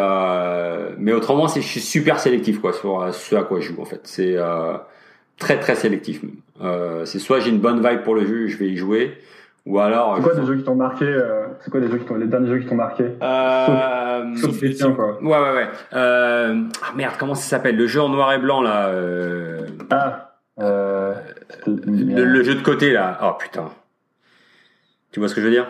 mais autrement c'est je suis super sélectif quoi sur ce à quoi je joue en fait. C'est très très sélectif. Euh, c'est soit j'ai une bonne vibe pour le jeu, je vais y jouer, ou alors. C'est quoi des jeux qui t'ont marqué euh, C'est quoi les jeux qui t'ont les derniers jeux qui t'ont marqué? Euh, sauf, les tiens quoi. Ouais ouais ouais. Euh, ah merde, comment ça s'appelle? Le jeu en noir et blanc là. Euh... Ah. Euh... Le, le, jeu de côté là. Oh putain. Tu vois ce que je veux dire?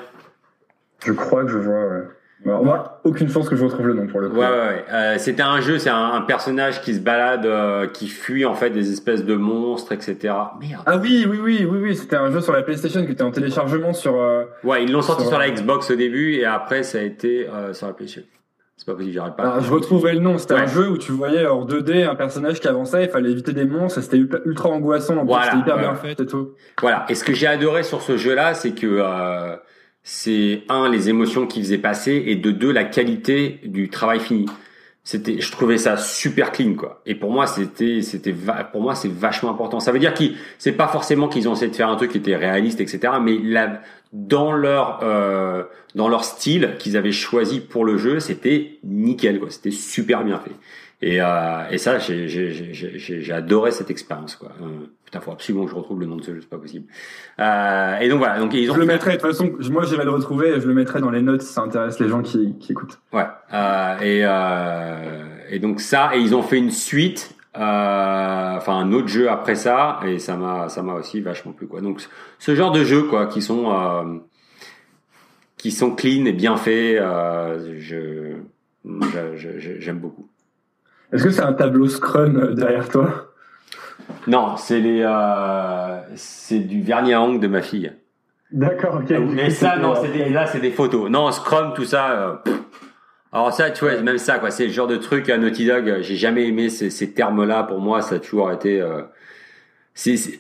Je crois que je vois. Ouais. Alors, moi, aucune chance que je retrouve le nom pour le coup. Ouais, ouais, ouais. Euh, c'était un jeu, c'est un, un personnage qui se balade, euh, qui fuit en fait des espèces de monstres, etc. Merde. Ah oui, oui, oui, oui, oui, c'était un jeu sur la PlayStation qui était en téléchargement sur. euh, Ouais, ils l'ont sorti Sur- la Xbox au début et après ça a été euh, sur la PlayStation. C'est pas possible, j'arrête pas. Alors, je retrouverai le nom. C'était Ouais. un jeu où tu voyais en 2D un personnage qui avançait, il fallait éviter des monstres, c'était ultra, angoissant. En plus, Voilà, c'était hyper bien fait et tout. Voilà. Et ce que j'ai adoré sur ce jeu-là, c'est que euh, c'est un les émotions qu'il faisait passer et de deux la qualité du travail fini. C'était, je trouvais ça super clean quoi. Et pour moi, c'était, c'était, pour moi, c'est vachement important. Ça veut dire qu'ils, c'est pas forcément qu'ils ont essayé de faire un truc qui était réaliste, etc. Mais là, dans leur, euh, dans leur style qu'ils avaient choisi pour le jeu, c'était nickel quoi. C'était super bien fait. Et, euh, et ça, j'ai, adoré cette expérience quoi. Euh, putain, faut absolument que je retrouve le nom de ce jeu, c'est pas possible. Euh, et donc voilà, donc ils ont Je le mettrai, de toute façon, moi j'irai le retrouver et je le mettrai dans les notes si ça intéresse les gens qui, qui écoutent. Ouais. Euh, et, euh, et donc ça, et ils ont fait une suite, euh, enfin un autre jeu après ça, et ça m'a, ça m'a aussi vachement plu quoi. Donc ce genre de jeux quoi, qui sont, euh, qui sont clean et bien faits, euh, je, je- je- je- j'aime beaucoup. Est-ce que c'est un tableau Scrum derrière toi? Non, c'est les, euh, c'est du vernis à ongles de ma fille. D'accord, ok. Mais ça, non, c'est des, là, c'est des photos. Non, Scrum, tout ça. euh, pff. alors ça, tu vois, même ça, quoi. C'est le genre de truc à Naughty Dog. euh, J'ai jamais aimé ces, ces termes-là. Pour moi, ça a toujours été. euh, c'est, c'est-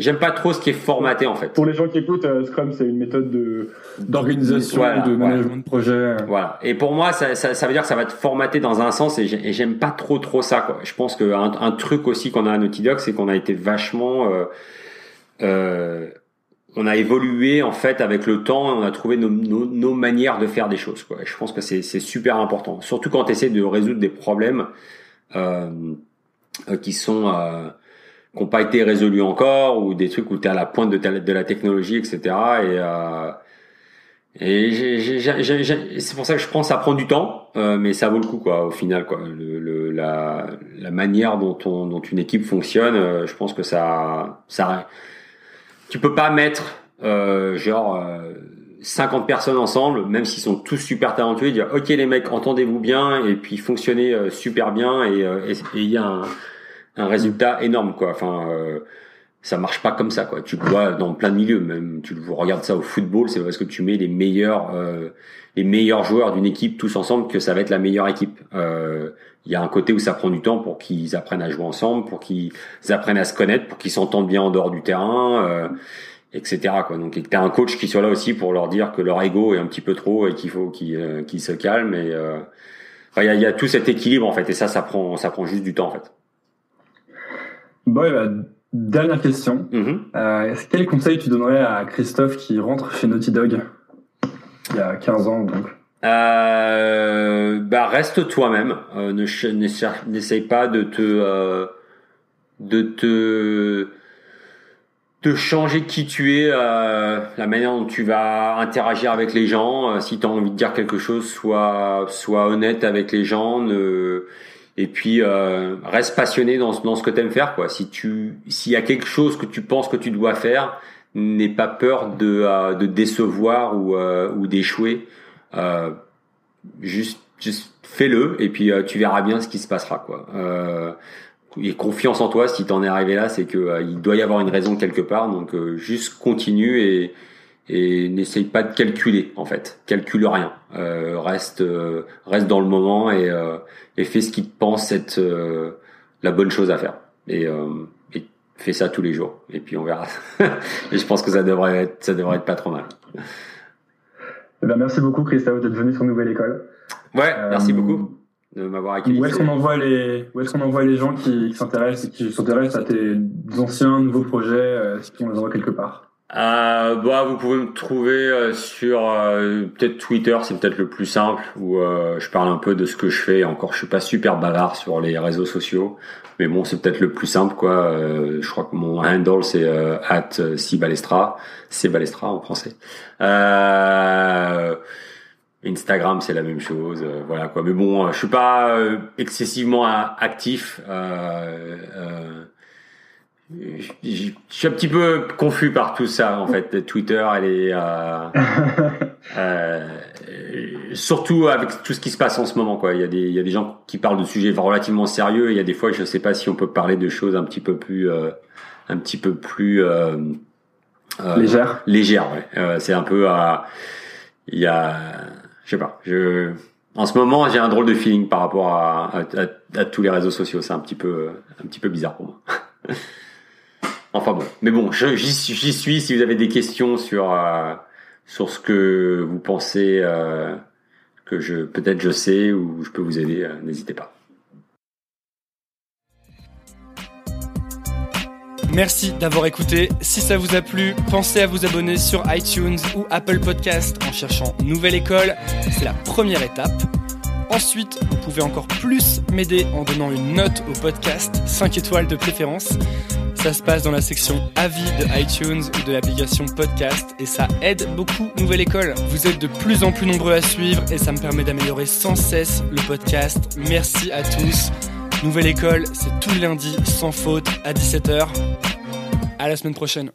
j'aime pas trop ce qui est formaté en fait. Pour les gens qui écoutent, euh, Scrum c'est une méthode de d'organisation, Voilà, de voilà. management de projet. euh. Voilà. Et pour moi, ça, ça, ça veut dire que ça va te formater dans un sens et j'ai- et j'aime pas trop trop ça. Quoi. Je pense qu'un un truc aussi qu'on a à Naughty Dog, c'est qu'on a été vachement, euh, euh, on a évolué en fait avec le temps. et On a trouvé nos, nos, nos manières de faire des choses. Quoi. Et je pense que c'est c'est super important, surtout quand tu essaies de résoudre des problèmes euh, euh, qui sont euh, qui n'ont pas été résolus encore ou des trucs où tu es à la pointe de, ta- de la technologie, etc. Et euh, et c'est pour ça que je pense ça prend du temps, euh, mais ça vaut le coup quoi. Au final, quoi, le, le- la, la manière dont, on, dont une équipe fonctionne, euh, je pense que ça, ça, tu peux pas mettre euh, genre euh, 50 personnes ensemble, même s'ils sont tous super talentueux, et dire ok les mecs, entendez-vous bien et puis fonctionnez euh, super bien euh, et il y a un, un résultat énorme quoi. Enfin. Euh, ça marche pas comme ça quoi. Tu le vois dans plein de milieux, même tu regardes ça au football, c'est parce que tu mets les meilleurs euh, les meilleurs joueurs d'une équipe tous ensemble que ça va être la meilleure équipe. Euh, Il y a un côté où ça prend du temps pour qu'ils apprennent à jouer ensemble, pour qu'ils apprennent à se connaître, pour qu'ils s'entendent bien en dehors du terrain, euh, etc. Quoi. Donc et que t'as un coach qui soit là aussi pour leur dire que leur ego est un petit peu trop et qu'il faut qu'ils euh, se calment. Et euh, enfin, il y, a, il y a tout cet équilibre en fait, et ça, ça prend ça prend juste du temps en fait. Bon, et bah, dernière question. Mhm. Euh, quel conseil tu donnerais à Christophe qui rentre chez Naughty Dog il y a 15 ans donc? Euh, bah reste toi-même. Euh, ne n'essaye pas de te euh, de te de changer qui tu es, euh, la manière dont tu vas interagir avec les gens. Euh, si tu as envie de dire quelque chose, sois sois honnête avec les gens. Ne, et puis euh, reste passionné dans, dans ce que tu aimes faire. Quoi. Si tu s'il y a quelque chose que tu penses que tu dois faire, n'aie pas peur de euh, de décevoir ou euh, ou d'échouer. Euh, juste, juste fais-le et puis euh, tu verras bien ce qui se passera quoi. Et confiance en toi si t'en es arrivé là, c'est que il doit y avoir une raison quelque part. Donc juste continue et et n'essaye pas de calculer en fait. Calcule rien. Euh, reste euh, reste dans le moment et euh, et fais ce qui te pense être euh, la bonne chose à faire. Et euh, et fais ça tous les jours et puis on verra. et je pense que ça devrait être ça devrait être pas trop mal. Eh ben, merci beaucoup Christophe d'être venu sur Nouvelle École. Ouais, merci Euh, beaucoup de m'avoir accueilli. Où est-ce qu'on envoie les où est-ce qu'on envoie les gens qui, qui s'intéressent et qui s'intéressent à tes anciens nouveaux projets euh, Est-ce qu'on les envoie quelque part? Euh, bah, vous pouvez me trouver euh, sur euh, peut-être Twitter, c'est peut-être le plus simple, où euh, je parle un peu de ce que je fais. Encore, je suis pas super bavard sur les réseaux sociaux, mais bon, c'est peut-être le plus simple, quoi. Euh, je crois que mon handle c'est euh, at @cbalestra, c'est balestra en français. Instagram, c'est la même chose, voilà quoi. Mais bon, je suis pas excessivement actif. Euh, je suis un petit peu confus par tout ça en fait. Twitter, elle est, euh, euh, surtout avec tout ce qui se passe en ce moment, quoi. Il y a des, il y a des gens qui parlent de sujets relativement sérieux. Et il y a des fois, je ne sais pas si on peut parler de choses un petit peu plus, euh, un petit peu plus euh, euh légère. Légère, ouais. c'est un peu à, il y a, je sais pas. Je, en ce moment, j'ai un drôle de feeling par rapport à, à, à, tous les réseaux sociaux. C'est un petit peu, un petit peu bizarre pour moi. enfin bon, mais bon, j'y suis. Si vous avez des questions sur sur ce que vous pensez euh, que je peut-être je sais ou je peux vous aider, euh, n'hésitez pas. Merci d'avoir écouté. Si ça vous a plu, pensez à vous abonner sur iTunes ou Apple Podcast en cherchant Nouvelle École. C'est la première étape. Ensuite, vous pouvez encore plus m'aider en donnant une note au podcast, 5 étoiles de préférence. Ça se passe dans la section avis de iTunes ou de l'application podcast et ça aide beaucoup Nouvelle École. Vous êtes de plus en plus nombreux à suivre et ça me permet d'améliorer sans cesse le podcast. Merci à tous. Nouvelle École, c'est tout le lundi sans faute à 17h. À la semaine prochaine.